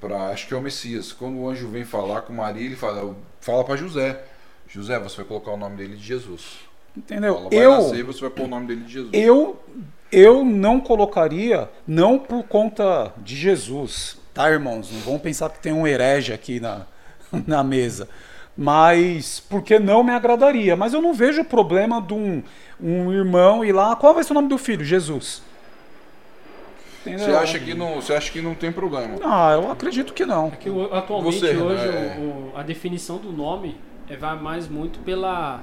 pra. Acho que é o Messias. Quando o anjo vem falar com Maria, ele fala, fala pra José. José, você vai colocar o nome dele de Jesus. Entendeu? Vai Eu, nascer você vai pôr o nome dele de Jesus. eu, eu não colocaria, não por conta de Jesus, tá, irmãos? Não vão pensar que tem um herege aqui na, na mesa. Mas porque não me agradaria. Mas eu não vejo problema de um, um irmão ir lá. Qual vai ser o nome do filho? Jesus. Entendeu? Você acha que não, você acha que não tem problema? Ah, eu acredito que não. É que atualmente, Você, hoje, né? o- o- a definição do nome é, vai mais muito pela,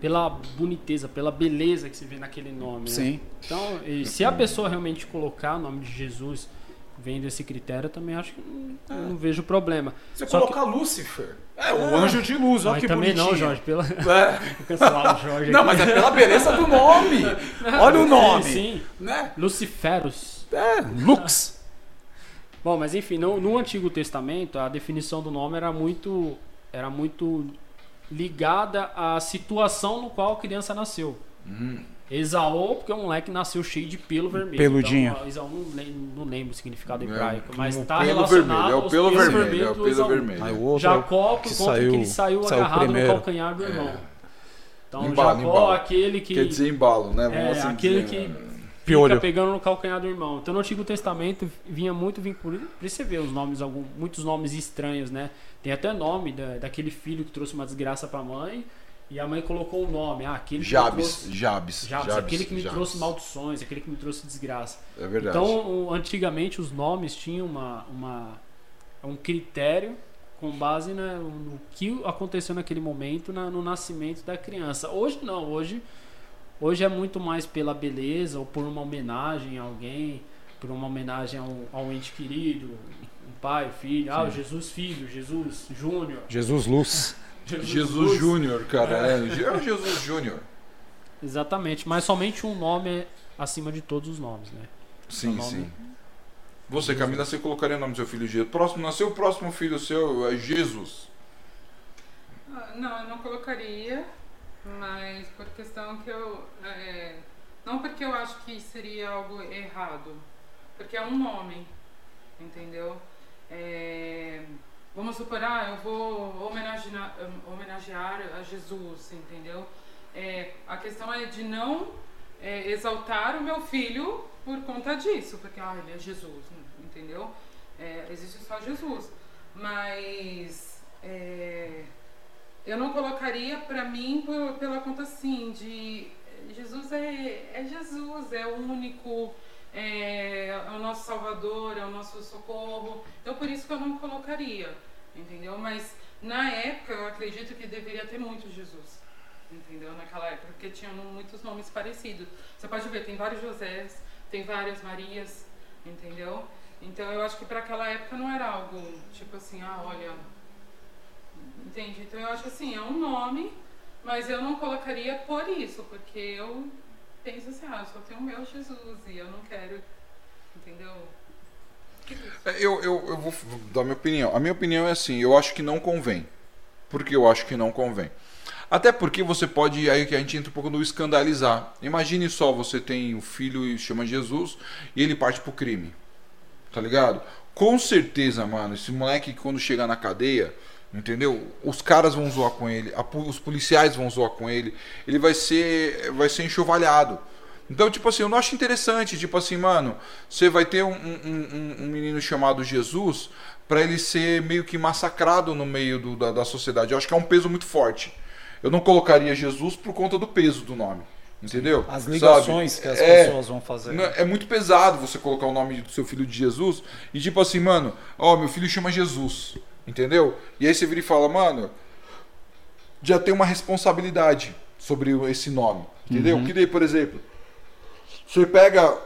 pela boniteza, pela beleza que se vê naquele nome. né? Sim. Então, e se a pessoa realmente colocar o nome de Jesus vendo esse critério, eu também acho que não, eu não vejo problema. Você Só colocar Lúcifer. É, o anjo de luz, olha Mas que também bonitinho. não, Jorge, pela... É. Vou cancelar o Jorge Não, aqui. mas é pela beleza do nome. Olha o nome. Sim, sim. Né? Luciferus. É, Lux. Bom, mas enfim, no, no Antigo Testamento a definição do nome era muito era muito ligada à situação no qual a criança nasceu. Esaú, porque o moleque nasceu cheio de pelo vermelho. Peludinho. Então, Esaú não, não lembro o significado É, hebraico, mas um está pelo relacionado vermelho, é o pelo vermelho, é o pelo vermelho. Aí o outro Jacó, que por conta saiu- que ele saiu, saiu agarrado primeiro. no calcanhar do irmão. É. Então, Embalo, Jacó, embalo. aquele que Quer dizer embalo, né? É, assim aquele dizer, que- né? Piolho. fica pegando no calcanhar do irmão. Então no Antigo Testamento vinha muito vinculado. Por isso você vê os nomes, algum, muitos nomes estranhos, né? Tem até nome da, daquele filho que trouxe uma desgraça pra mãe. E a mãe colocou o nome. Ah, aquele que Jabes, trouxe. Jabes, Jabes, Jabes, aquele que me Jabes. trouxe maldições, aquele que me trouxe desgraça. É verdade. Então, antigamente os nomes tinham uma, uma, um critério com base na- no que aconteceu naquele momento na- no nascimento da criança. Hoje não, hoje, hoje é muito mais pela beleza ou por uma homenagem a alguém, por uma homenagem a um, ente querido, um pai, filho, ah, o Jesus filho, Jesus Júnior, Jesus Luz. Jesus Luz. Júnior, cara. É, é o Jesus Júnior. Exatamente, mas somente um nome é acima de todos os nomes, né? Sim, nome. sim. Você, Camila, você colocaria o nome do seu filho Jesus. Próximo, nasceu o próximo filho seu é Jesus. Ah, Não, eu não colocaria, mas por questão que eu. é, não porque eu acho que seria algo errado, porque é um nome, entendeu? É, vamos supor, ah, eu vou homenagear, homenagear a Jesus, entendeu? É, a questão é de não é, exaltar o meu filho por conta disso, porque ah, ele é Jesus, entendeu? É, existe só Jesus. Mas é, eu não colocaria pra mim por- pela conta assim de Jesus é, é Jesus, é o único, é, é o nosso Salvador, é o nosso socorro. Então por isso que eu não colocaria, entendeu? Mas na época eu acredito que deveria ter muito Jesus, entendeu? Naquela época, porque tinham muitos nomes parecidos. Você pode ver, tem vários Josés, tem várias Marias, entendeu? Então eu acho que para aquela época não era algo tipo assim, ah, olha, Entende? Então eu acho assim, é um nome, mas eu não colocaria por isso, porque eu penso assim, ah, eu só tenho o meu Jesus e eu não quero, entendeu? É, Eu, eu, eu vou dar minha opinião. A minha opinião é assim, eu acho que não convém. Por que eu acho que não convém? Até porque você pode, aí que a gente entra um pouco no escandalizar. Imagine só, você tem um filho e chama Jesus e ele parte pro crime. Tá ligado? Com certeza, mano, esse moleque quando chegar na cadeia, entendeu? Os caras vão zoar com ele, a os policiais vão zoar com ele, ele vai ser vai ser enxovalhado. Então, tipo assim, eu não acho interessante, tipo assim, mano, você vai ter um, um- um- menino chamado Jesus pra ele ser meio que massacrado no meio do- da, da sociedade. Eu acho que é um peso muito forte. Eu não colocaria Jesus por conta do peso do nome. Entendeu? As Sabe? ligações que as É, pessoas vão fazer. É muito pesado você colocar o nome do seu filho de Jesus e tipo assim, mano, ó, meu filho chama Jesus, entendeu? E aí você vira e fala, mano, já tem uma responsabilidade sobre esse nome, entendeu? Que daí, por exemplo, você pega.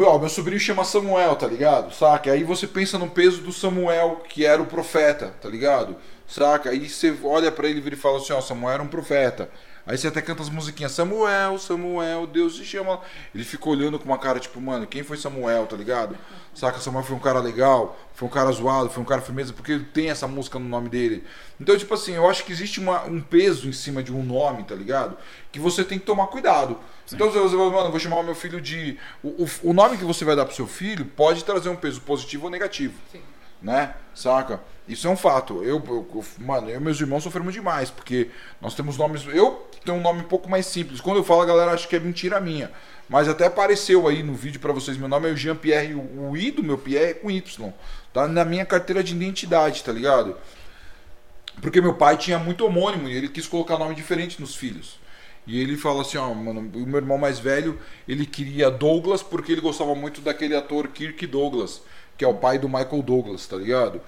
ó, meu sobrinho chama Samuel, tá ligado? Saca? Aí você pensa no peso do Samuel, que era o profeta, tá ligado? Saca? Aí você olha pra ele e vira e fala assim: ó, Samuel era um profeta. Aí você até canta as musiquinhas: Samuel, Samuel, Deus te chama. Ele fica olhando com uma cara tipo, mano, quem foi Samuel, tá ligado? Saca? Samuel foi um cara legal, foi um cara zoado, foi um cara firmeza, porque tem essa música no nome dele. Então, tipo assim, eu acho que existe uma- um peso em cima de um nome, tá ligado? Que você tem que tomar cuidado. Então, você fala, mano, eu vou chamar o meu filho de. O, o, o nome que você vai dar pro seu filho pode trazer um peso positivo ou negativo Sim. Né? Saca? Isso é um fato. Eu, eu- mano, eu e meus irmãos sofremos demais, porque nós temos nomes. Eu tenho um nome um pouco mais simples. Quando eu falo, a galera acha que é mentira minha. Mas até apareceu aí no vídeo pra vocês. Meu nome é Jean-Pierre. O o I do meu Pierre é com Y. Tá na minha carteira de identidade, tá ligado? Porque meu pai tinha muito homônimo e ele quis colocar nome diferente nos filhos. E ele fala assim, ó, mano, o meu irmão mais velho, ele queria Douglas porque ele gostava muito daquele ator Kirk Douglas, que é o pai do Michael Douglas, tá ligado?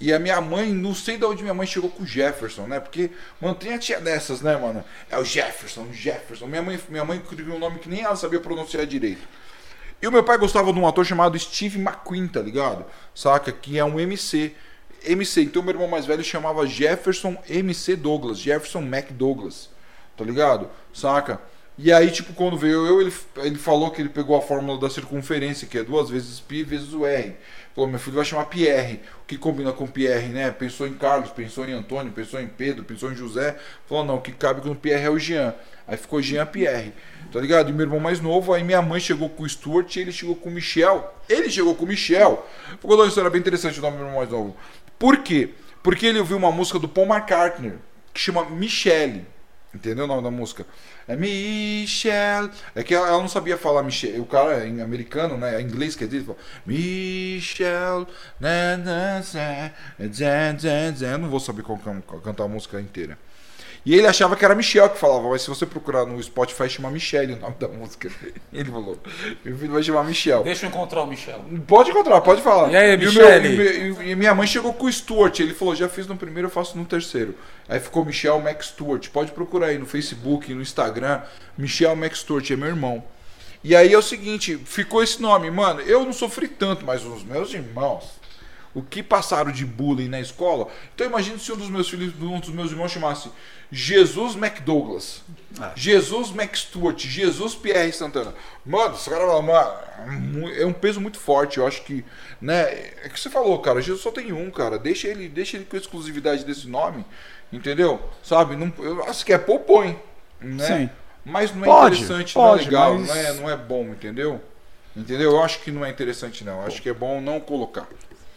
E a minha mãe, não sei de onde minha mãe chegou com o Jefferson, né? Porque, mano, tem a tia dessas, né, mano? É o Jefferson, Jefferson. Minha mãe, minha mãe criou um nome que nem ela sabia pronunciar direito. E o meu pai gostava de um ator chamado Steve McQueen, tá ligado? Saca? Que é um MC. MC. Então meu irmão mais velho chamava Jefferson MC Douglas. Jefferson Mac Douglas. Tá ligado? Saca? E aí, tipo, quando veio eu, ele, ele falou que ele pegou a fórmula da circunferência, que é duas vezes pi vezes o R. Falou, meu filho vai chamar Pierre. O que combina com Pierre, né? Pensou em Carlos, pensou em Antônio, pensou em Pedro, pensou em José. Falou, não, o que cabe com o Pierre é o Jean. Aí ficou Jean Pierre. Tá ligado? E meu irmão mais novo, aí minha mãe chegou com o Stuart e ele chegou com o Michel. Ele chegou com o Michel. Vou contar uma história bem interessante do nome do meu irmão mais novo. Por quê? Porque ele ouviu uma música do Paul McCartney que chama Michelle. Entendeu o nome da música? É Michelle. É que ela, não sabia falar Michelle. O cara é americano, né? É inglês ele fala Michelle. Eu não vou saber qual, cantar a música inteira. E ele achava que era Michel que falava, mas se você procurar no Spotify, chama Michelle o nome da música. Ele falou, meu filho vai chamar Michel. Deixa eu encontrar o Michel. Pode encontrar, pode falar. E aí, Michele? e e minha mãe chegou com o Stuart. Ele falou: já fiz no primeiro, eu faço no terceiro. Aí ficou Michel Max Stuart. Pode procurar aí no Facebook, no Instagram. Michel Max Stuart é meu irmão. E aí é o seguinte: ficou esse nome. Mano, eu não sofri tanto, mas os meus irmãos. O que passaram de bullying na escola. Então imagina se um dos meus filhos, um dos meus irmãos chamasse Jesus McDouglas. Ah. Jesus McStuart, Jesus Pierre Santana. Mano, esse cara mano, é um peso muito forte. Eu acho que, né? É que você falou, cara. Jesus só tem um, cara. Deixa ele, deixa ele com a exclusividade desse nome, entendeu? Sabe? Não, eu acho que é põe, né? Sim. Mas não é Pode, interessante, pode, não é legal, mas- não, é, não é bom, entendeu? Entendeu? Eu acho que não é interessante, não. Eu acho que é bom não colocar.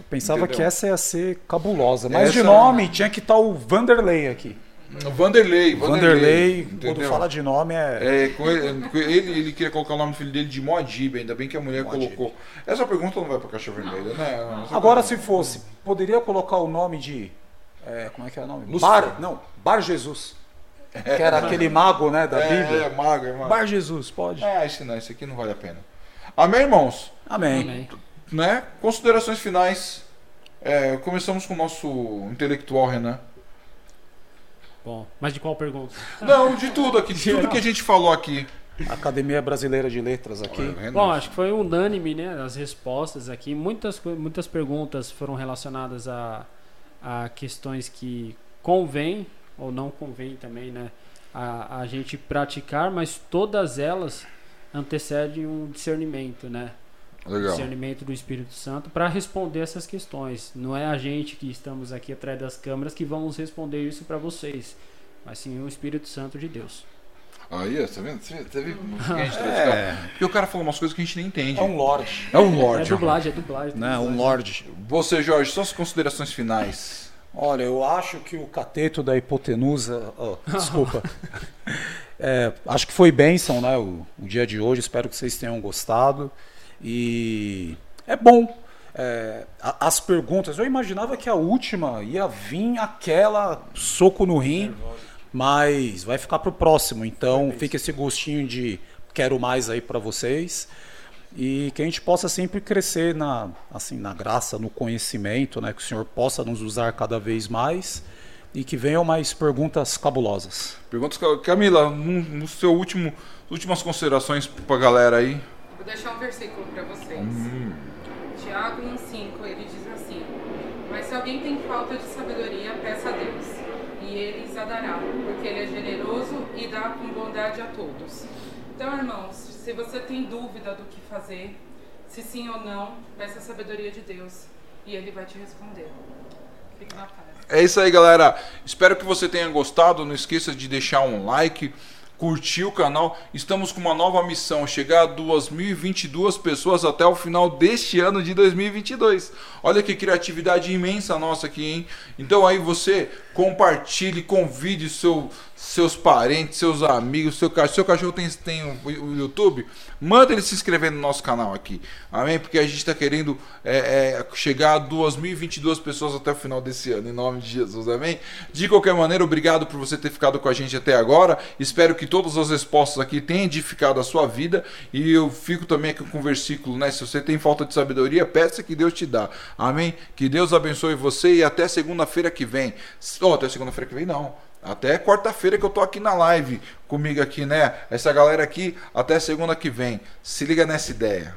Pensava Entendeu? que essa ia ser cabulosa. Mas de Essa- nome tinha que estar o Vanderlei aqui. Vanderlei, Vanderlei, quando entendeu? fala de nome é. É, com ele, ele, queria colocar o nome do filho dele de Moadib, ainda bem que a mulher Moadib. colocou. Essa pergunta não vai pra caixa vermelha, né? Essa Agora, pergunta- se fosse, poderia colocar o nome de. é, como é que é o nome? Lúcifer. Bar, não, Bar Jesus. Que era aquele mago, né, da é, Bíblia. É, mago, é mago. Bar Jesus, pode. É, esse não, esse aqui não vale a pena. Amém, irmãos? Amém. Amém. Né? Considerações finais. É, começamos com o nosso intelectual Renan. Bom, mas de qual pergunta? Não, de tudo aqui, de tudo que a gente falou aqui. Academia Brasileira de Letras aqui. Bom, acho que foi unânime, né? As respostas aqui. Muitas, muitas perguntas foram relacionadas a, a questões que convém ou não convém também, né? A, a gente praticar, mas todas elas antecedem um discernimento, né? Legal. discernimento do Espírito Santo para responder essas questões. Não é a gente que estamos aqui atrás das câmeras que vamos responder isso para vocês, mas sim o Espírito Santo de Deus. Aí, tá vendo? Você tá traz esse cara? Porque o cara falou umas coisas que a gente nem entende. É um lorde. É um É lorde. dublagem, é dublagem. é Né? Um lorde. Você, Jorge, suas considerações finais. Olha, eu acho que o cateto da hipotenusa. ó, desculpa. É, acho que foi bênção, né? O, o dia de hoje. Espero que vocês tenham gostado. E é bom. É, a- as perguntas. Eu imaginava que a última ia vir aquela soco no rim, mas vai ficar pro próximo. Então fica esse gostinho de quero mais aí para vocês e que a gente possa sempre crescer na assim na graça, no conhecimento, né? Que o Senhor possa nos usar cada vez mais e que venham mais perguntas cabulosas. Perguntas, Camila, no, no seu último, últimas considerações pra galera aí. Deixar um versículo para vocês. Tiago 1,5, ele diz assim: Mas se alguém tem falta de sabedoria, peça a Deus, e ele lhes a dará, porque ele é generoso e dá com bondade a todos. Então, irmãos, se você tem dúvida do que fazer, se sim ou não, peça a sabedoria de Deus, e ele vai te responder. Fique na paz. É isso aí, galera. Espero que você tenha gostado. Não esqueça de deixar um like, curtir o canal. Estamos com uma nova missão: chegar a 2022 pessoas até o final deste ano de 2022. Olha que criatividade imensa nossa aqui, hein? Então aí você compartilhe, convide seu, seus parentes, seus amigos, seu cachorro. Seu cachorro tem, tem o, YouTube? Manda ele se inscrever no nosso canal aqui. Amém? Porque a gente está querendo é, é, chegar a 2022 pessoas até o final desse ano, em nome de Jesus. Amém? De qualquer maneira, obrigado por você ter ficado com a gente até agora. Espero que todas as respostas aqui tenham edificado a sua vida. E eu fico também aqui com o versículo, né? Se você tem falta de sabedoria, peça que Deus te dá. Amém? Que Deus abençoe você e até segunda-feira que vem. Oh, até segunda-feira que vem, não. Até quarta-feira que eu tô aqui na live comigo aqui, né? Essa galera aqui, até segunda que vem. Se liga nessa ideia.